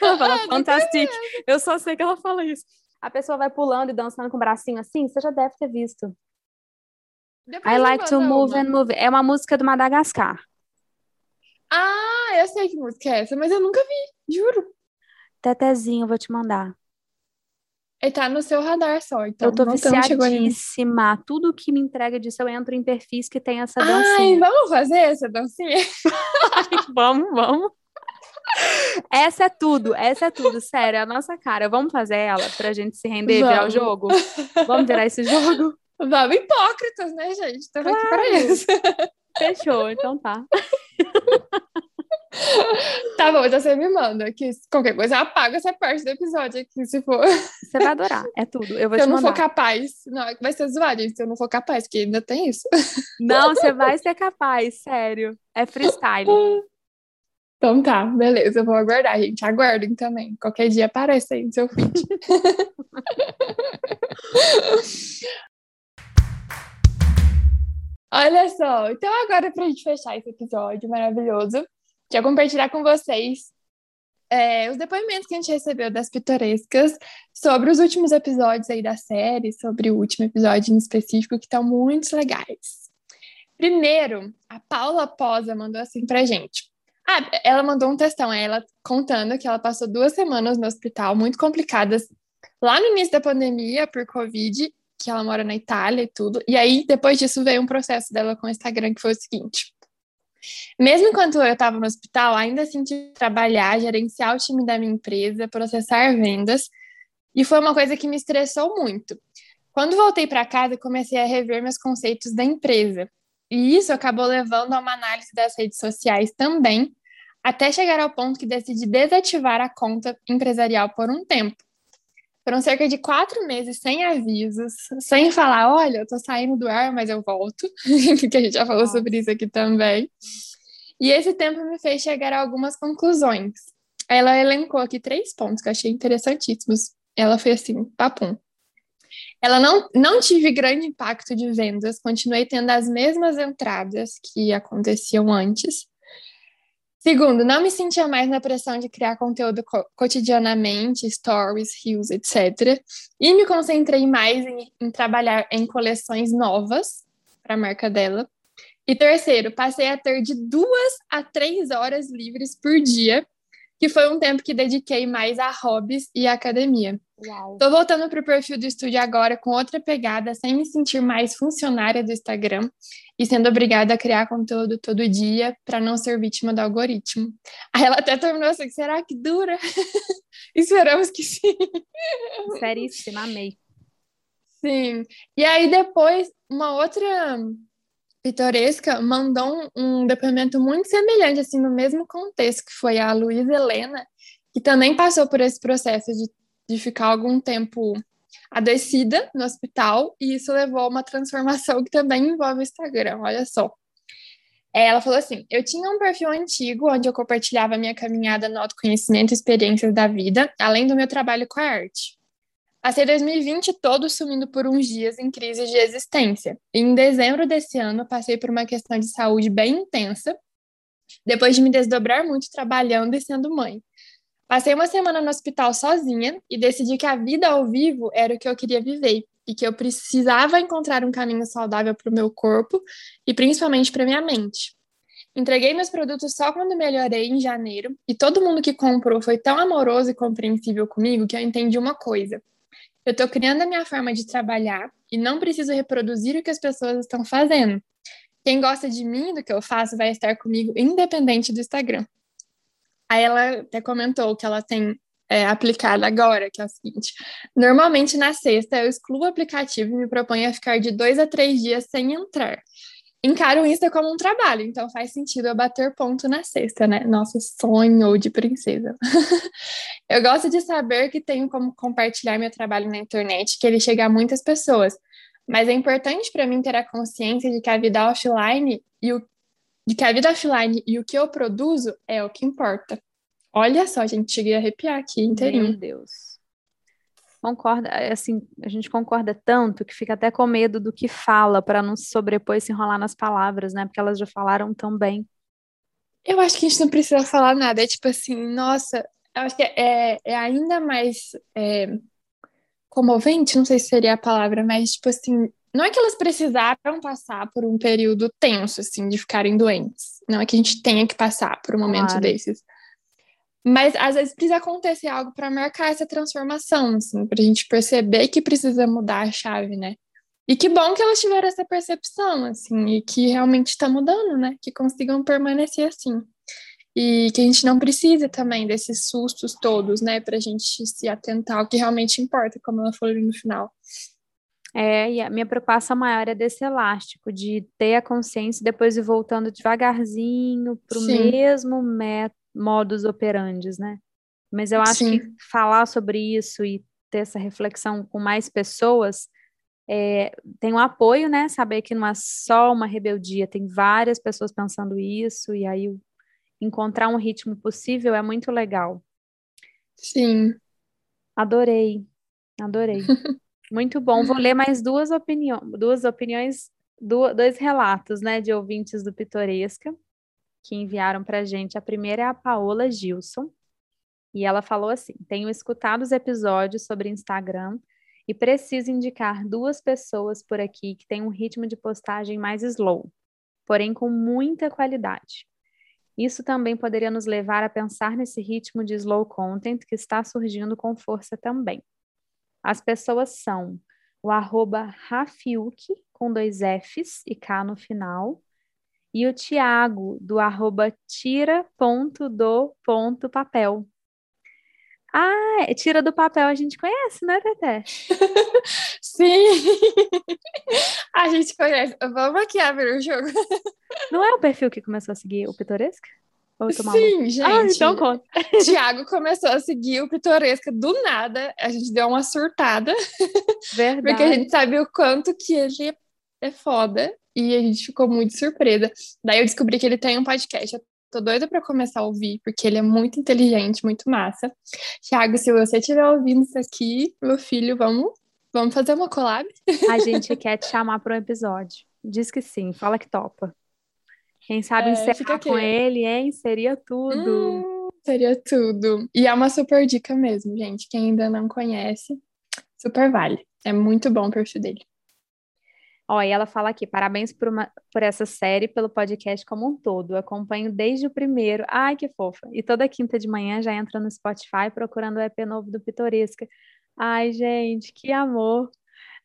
Speaker 1: Ela fala fantastic. Eu só sei que ela fala isso. a pessoa vai pulando e dançando com o bracinho assim, você já deve ter visto.
Speaker 2: Depois
Speaker 1: I like to move
Speaker 2: uma.
Speaker 1: and move. É uma música do Madagascar.
Speaker 2: Ah, eu sei que música é essa, mas eu nunca vi, juro.
Speaker 1: Tetezinho, vou te mandar.
Speaker 2: Ele tá no seu radar só, então.
Speaker 1: Eu tô viciadíssima. Tudo que me entrega disso, eu entro em perfis que tem essa
Speaker 2: Ai,
Speaker 1: dancinha.
Speaker 2: vamos fazer essa dancinha?
Speaker 1: vamos, vamos. Essa é tudo, essa é tudo, sério, é a nossa cara. Vamos fazer ela pra gente se render virar o jogo? Vamos virar esse jogo?
Speaker 2: Vamos, hipócritas, né, gente? Estamos aqui pra
Speaker 1: Claro.
Speaker 2: isso.
Speaker 1: Fechou, então tá.
Speaker 2: Tá bom, então você me manda, que qualquer coisa eu apago essa parte do episódio aqui, se for.
Speaker 1: Você vai adorar, é tudo. Eu vou
Speaker 2: se eu não for
Speaker 1: mandar.
Speaker 2: capaz. Não, vai ser zoado, se eu não for capaz, porque ainda tem isso.
Speaker 1: Não, você vai ser capaz, sério. É freestyle.
Speaker 2: Então tá, beleza, eu vou aguardar, gente. Aguardem também. Qualquer dia aparece aí no seu feed. Olha só, então agora pra gente fechar esse episódio maravilhoso, quero compartilhar com vocês é, os depoimentos que a gente recebeu das pitorescas sobre os últimos episódios aí da série, sobre o último episódio em específico, que estão muito legais. Primeiro, a Paula Posa mandou assim pra gente. Ah, ela mandou um textão, ela contando que ela passou duas semanas no hospital, muito complicadas, lá no início da pandemia, por Covid, que ela mora na Itália e tudo. E aí, depois disso, veio um processo dela com o Instagram, que foi o seguinte. Mesmo enquanto eu estava no hospital, ainda assim tive que trabalhar, gerenciar o time da minha empresa, processar vendas, e foi uma coisa que me estressou muito. Quando voltei para casa, comecei a rever meus conceitos da empresa. E isso acabou levando a uma análise das redes sociais também, até chegar ao ponto que decidi desativar a conta empresarial por um tempo. Foram cerca de quatro meses sem avisos, sem falar, olha, eu tô saindo do ar, mas eu volto, que a gente já falou sobre isso aqui também. E esse tempo me fez chegar a algumas conclusões. Ela elencou aqui três pontos que eu achei interessantíssimos. Ela foi assim, papum. Ela não, não tive grande impacto de vendas, continuei tendo as mesmas entradas que aconteciam antes. Segundo, não me sentia mais na pressão de criar conteúdo co cotidianamente, stories, reels, etc. E me concentrei mais em, em trabalhar em coleções novas para a marca dela. E terceiro, passei a ter de duas a três horas livres por dia, que foi um tempo que dediquei mais a hobbies e academia.
Speaker 1: Uau.
Speaker 2: Tô voltando pro perfil do estúdio agora com outra pegada, sem me sentir mais funcionária do Instagram e sendo obrigada a criar conteúdo todo dia para não ser vítima do algoritmo. Aí ela até terminou assim: será que dura? Esperamos que sim.
Speaker 1: Seríssima, amei.
Speaker 2: Sim. E aí depois, uma outra pitoresca mandou um, depoimento muito semelhante, assim, no mesmo contexto, que foi a Luísa Helena, que também passou por esse processo de, de ficar algum tempo adoecida no hospital, e isso levou a uma transformação que também envolve o Instagram, olha só. É, Ela falou assim: Eu tinha um perfil antigo onde eu compartilhava minha caminhada no autoconhecimento e experiências da vida, além do meu trabalho com a arte. Passei 2020 todo sumindo por uns dias em crise de existência. Em dezembro desse ano, passei por uma questão de saúde bem intensa, depois de me desdobrar muito trabalhando e sendo mãe. Passei uma semana no hospital sozinha e decidi que a vida ao vivo era o que eu queria viver e que eu precisava encontrar um caminho saudável para o meu corpo e principalmente para minha mente. Entreguei meus produtos só quando melhorei em janeiro e todo mundo que comprou foi tão amoroso e compreensível comigo que eu entendi uma coisa. Eu estou criando a minha forma de trabalhar e não preciso reproduzir o que as pessoas estão fazendo. Quem gosta de mim do que eu faço vai estar comigo independente do Instagram. Aí ela até comentou que ela tem é, aplicado agora, que é o seguinte: normalmente na sexta eu excluo o aplicativo e me proponho a ficar de dois a três dias sem entrar. Encaro o Insta como um trabalho, então faz sentido eu bater ponto na sexta, né? Nosso sonho de princesa. eu gosto de saber que tenho como compartilhar meu trabalho na internet, que ele chega a muitas pessoas, mas é importante para mim ter a consciência de que a vida offline e o de que a vida offline e o que eu produzo é o que importa. Olha só, gente, cheguei a arrepiar aqui inteirinho.
Speaker 1: Meu Deus. Concorda, assim, a gente concorda tanto que fica até com medo do que fala para não se sobrepor e se enrolar nas palavras, né? Porque elas já falaram tão bem.
Speaker 2: Eu acho que a gente não precisa falar nada. É tipo assim, nossa, eu acho que é, é ainda mais é, comovente, não sei se seria a palavra, mas tipo assim, não é que elas precisaram passar por um período tenso, assim, de ficarem doentes. Não é que a gente tenha que passar por um momento claro. desses. Mas às vezes precisa acontecer algo para marcar essa transformação, assim, para a gente perceber que precisa mudar a chave, né? E que bom que elas tiveram essa percepção, assim, e que realmente está mudando, né? Que consigam permanecer assim. E que a gente não precisa também desses sustos todos, né? Para a gente se atentar ao que realmente importa, como ela falou no final.
Speaker 1: É, e a minha preocupação maior é desse elástico, de ter a consciência e depois ir voltando devagarzinho para o mesmo modus operandi, né? Mas eu acho Sim. que falar sobre isso e ter essa reflexão com mais pessoas é, tem um apoio, né? Saber que não é só uma rebeldia, tem várias pessoas pensando isso, e aí encontrar um ritmo possível é muito legal.
Speaker 2: Sim.
Speaker 1: Adorei, adorei. Muito bom. Vou ler mais duas, opiniões, duas opiniões, dois relatos, né, de ouvintes do Pitoresca que enviaram para gente. A primeira é a Paola Gilson, e ela falou assim: Tenho escutado os episódios sobre Instagram e preciso indicar duas pessoas por aqui que têm um ritmo de postagem mais slow, porém com muita qualidade. Isso também poderia nos levar a pensar nesse ritmo de slow content que está surgindo com força também. As pessoas são o arroba Rafiuk, com dois Fs e K no final, e o Tiago, do arroba tira.do.papel. Ah, é tira do papel a gente conhece, né, Teté?
Speaker 2: Sim, a gente conhece. Vamos aqui abrir o jogo.
Speaker 1: Não é o perfil que começou a seguir o Pitoresca?
Speaker 2: Sim, gente. Ah, então conta. Tiago começou a seguir o Pitoresca do nada. A gente deu uma surtada. Verdade. Porque a gente sabe o quanto que ele é foda. E a gente ficou muito surpresa. Daí eu descobri que ele tem um podcast. Eu tô doida para começar a ouvir, porque ele é muito inteligente, muito massa. Tiago, se você estiver ouvindo isso aqui, meu filho, vamos, vamos fazer uma collab?
Speaker 1: A gente quer te chamar para um episódio. Diz que sim, fala que topa. Quem sabe é, encerrar com ele, hein? Seria tudo.
Speaker 2: Hum, seria tudo. E é uma super dica mesmo, gente. Quem ainda não conhece, super vale. É muito bom o perfil dele.
Speaker 1: Ó, e ela fala aqui, parabéns por, uma, por essa série, pelo podcast como um todo. acompanho desde o primeiro. Ai, que fofa. E toda quinta de manhã já entra no Spotify procurando o EP novo do Pitoresca. Ai, gente, que amor.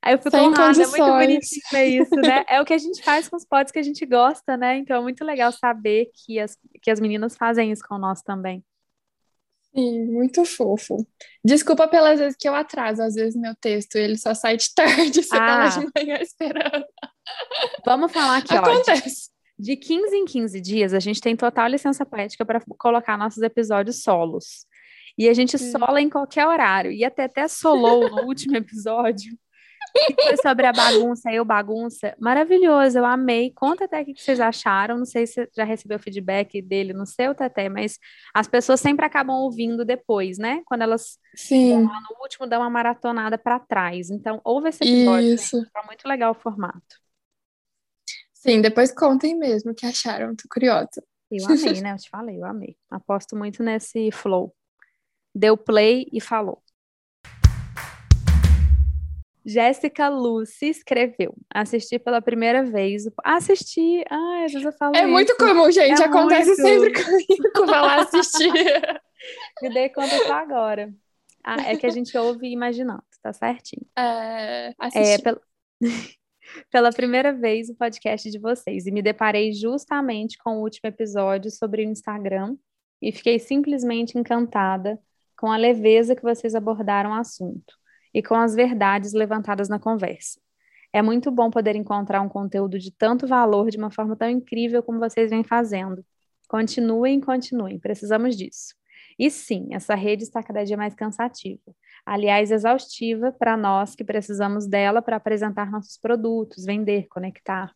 Speaker 1: Aí eu fico Sem honrada, condições. é muito bonitinho isso, né? É o que a gente faz com os pods que a gente gosta, né? Então é muito legal saber que as, que as meninas fazem isso com nós também.
Speaker 2: Sim, muito fofo. Desculpa pelas vezes que eu atraso, às vezes, meu texto, ele só sai de tarde, você ah. tá de manhã esperando.
Speaker 1: Vamos falar aqui, Acontece. ó. De, de 15 em 15 dias, a gente tem total licença poética para colocar nossos episódios solos. E a gente sola em qualquer horário. E até até solou no último episódio que foi sobre a bagunça, eu bagunça. Maravilhoso, eu amei. Conta até o que vocês acharam. Não sei se você já recebeu feedback dele no seu, Teté, mas as pessoas sempre acabam ouvindo depois, né? Quando elas
Speaker 2: Sim.
Speaker 1: Lá no último dão uma maratonada para trás. Então, ouve esse episódio. Isso. Tá muito legal o formato.
Speaker 2: Sim, depois contem mesmo o que acharam, tô curiosa.
Speaker 1: Eu amei, né? Eu te falei, eu amei. Aposto muito nesse flow. Deu play e falou. Jéssica Lucy escreveu. Assisti pela primeira vez. Assisti. Ai, às vezes eu falo.
Speaker 2: É isso. muito comum, gente. É Acontece muito. sempre comigo quando lá assistir.
Speaker 1: Me dei conta só agora. Ah, é que a gente ouve imaginando, tá certinho.
Speaker 2: É, é
Speaker 1: pela... pela primeira vez o podcast de vocês e me deparei justamente com o último episódio sobre o Instagram e fiquei simplesmente encantada com a leveza que vocês abordaram o assunto e com as verdades levantadas na conversa. É muito bom poder encontrar um conteúdo de tanto valor de uma forma tão incrível como vocês vêm fazendo. Continuem, continuem, precisamos disso. E sim, essa rede está cada dia mais cansativa. Aliás, exaustiva para nós que precisamos dela para apresentar nossos produtos, vender, conectar.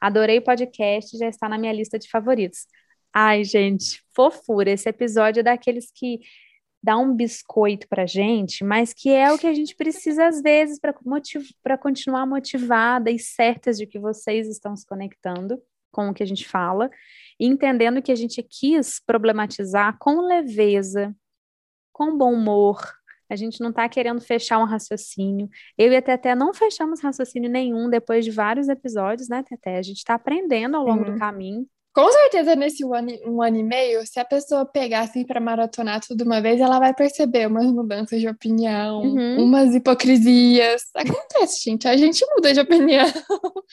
Speaker 1: Adorei o podcast, já está na minha lista de favoritos. Ai, gente, fofura. Esse episódio é daqueles que dá um biscoito para gente, mas que é o que a gente precisa às vezes para continuar motivada e certas de que vocês estão se conectando com o que a gente fala, e entendendo que a gente quis problematizar com leveza, com bom humor, A gente não está querendo fechar um raciocínio. Eu e a Teté não fechamos raciocínio nenhum depois de vários episódios, né, Teté? A gente está aprendendo ao longo uhum. do caminho.
Speaker 2: Com certeza, nesse um ano, um ano e meio, se a pessoa pegar assim para maratonar tudo uma vez, ela vai perceber umas mudanças de opinião, uhum. umas hipocrisias. Acontece, gente. A gente muda de opinião.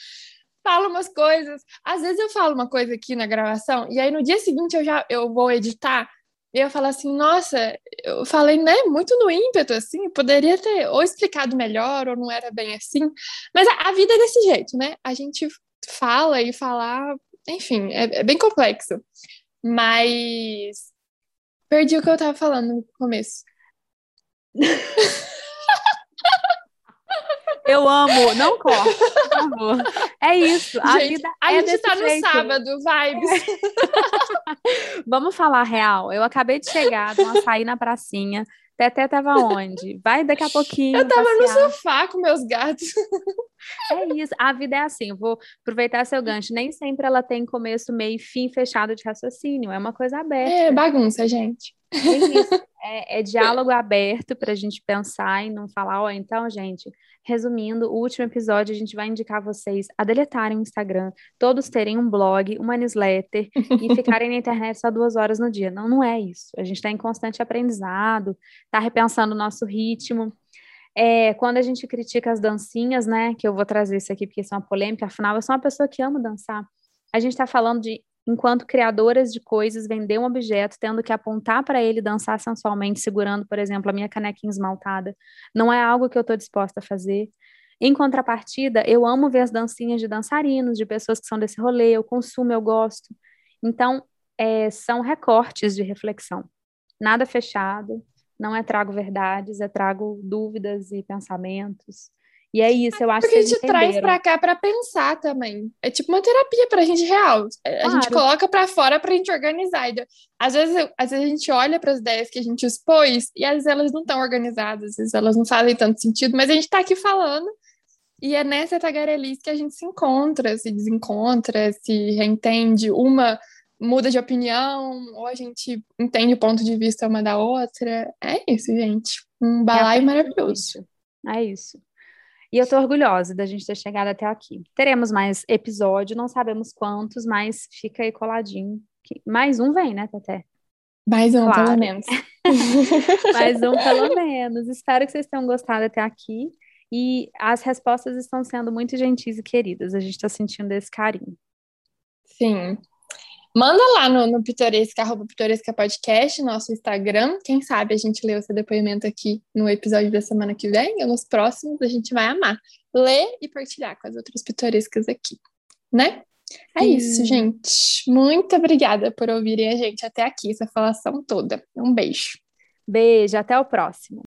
Speaker 2: fala umas coisas. Às vezes eu falo uma coisa aqui na gravação, e aí no dia seguinte eu já eu vou editar e eu falo assim, nossa, eu falei, né, muito no ímpeto, assim, poderia ter ou explicado melhor, ou não era bem assim. Mas a, a vida é desse jeito, né? A gente fala e falar, enfim, é, é bem complexo. Mas perdi o que eu tava falando no começo.
Speaker 1: Eu amo, não corta, por favor. É isso. A
Speaker 2: gente,
Speaker 1: vida
Speaker 2: a
Speaker 1: é
Speaker 2: gente tá
Speaker 1: jeito.
Speaker 2: no sábado, vibes.
Speaker 1: Vamos falar real. Eu acabei de chegar, de sair na pracinha. Teté tava onde? Vai daqui a pouquinho.
Speaker 2: Eu tava
Speaker 1: passear.
Speaker 2: no sofá com meus gatos.
Speaker 1: É isso. A vida é assim. Eu vou aproveitar seu gancho. Nem sempre ela tem começo, meio e fim fechado de raciocínio. É uma coisa aberta.
Speaker 2: É bagunça, gente.
Speaker 1: É isso. É, é diálogo aberto para a gente pensar e não falar, ó, oh, então, gente, Resumindo, o último episódio a gente vai indicar vocês a deletarem o Instagram, todos terem um blog, uma newsletter e ficarem na internet só duas horas no dia. Não, não é isso. A gente está em constante aprendizado, está repensando o nosso ritmo. É, quando a gente critica as dancinhas, né, que eu vou trazer isso aqui porque isso é uma polêmica, afinal eu sou uma pessoa que ama dançar. A gente está falando de enquanto criadoras de coisas, vender um objeto, tendo que apontar para ele dançar sensualmente, segurando, por exemplo, a minha canequinha esmaltada, não é algo que eu estou disposta a fazer. Em contrapartida, eu amo ver as dancinhas de dançarinos, de pessoas que são desse rolê, eu consumo, eu gosto. Então, é, são recortes de reflexão. Nada fechado, não é trago verdades, é trago dúvidas e pensamentos. E é isso, eu acho
Speaker 2: Porque
Speaker 1: que
Speaker 2: a gente traz para cá para pensar também. É tipo uma terapia pra gente real. É, a claro. gente coloca para fora pra gente organizar. Às vezes, às vezes a gente olha para as ideias que a gente expôs e às vezes elas não estão organizadas, às vezes elas não fazem tanto sentido, mas a gente está aqui falando e é nessa tagarelice que a gente se encontra, se desencontra, se reentende. Uma muda de opinião, ou a gente entende o ponto de vista uma da outra. É isso, gente. Um balaio é maravilhoso.
Speaker 1: É isso. E eu estou orgulhosa da gente ter chegado até aqui. Teremos mais episódio, não sabemos quantos, mas fica aí coladinho. Mais um vem, né, Teté?
Speaker 2: Mais um, claro. pelo menos.
Speaker 1: mais um, pelo menos. Espero que vocês tenham gostado até aqui. E as respostas estão sendo muito gentis e queridas. A gente está sentindo esse carinho.
Speaker 2: Sim. Manda lá no, no Pitoresca, arroba Pitoresca Podcast, nosso Instagram. Quem sabe a gente lê o seu depoimento aqui no episódio da semana que vem, ou nos próximos, a gente vai amar. Ler e partilhar com as outras pitorescas aqui, né? É isso, gente. Muito obrigada por ouvirem a gente até aqui, essa falação toda. Um beijo.
Speaker 1: Beijo, até o próximo.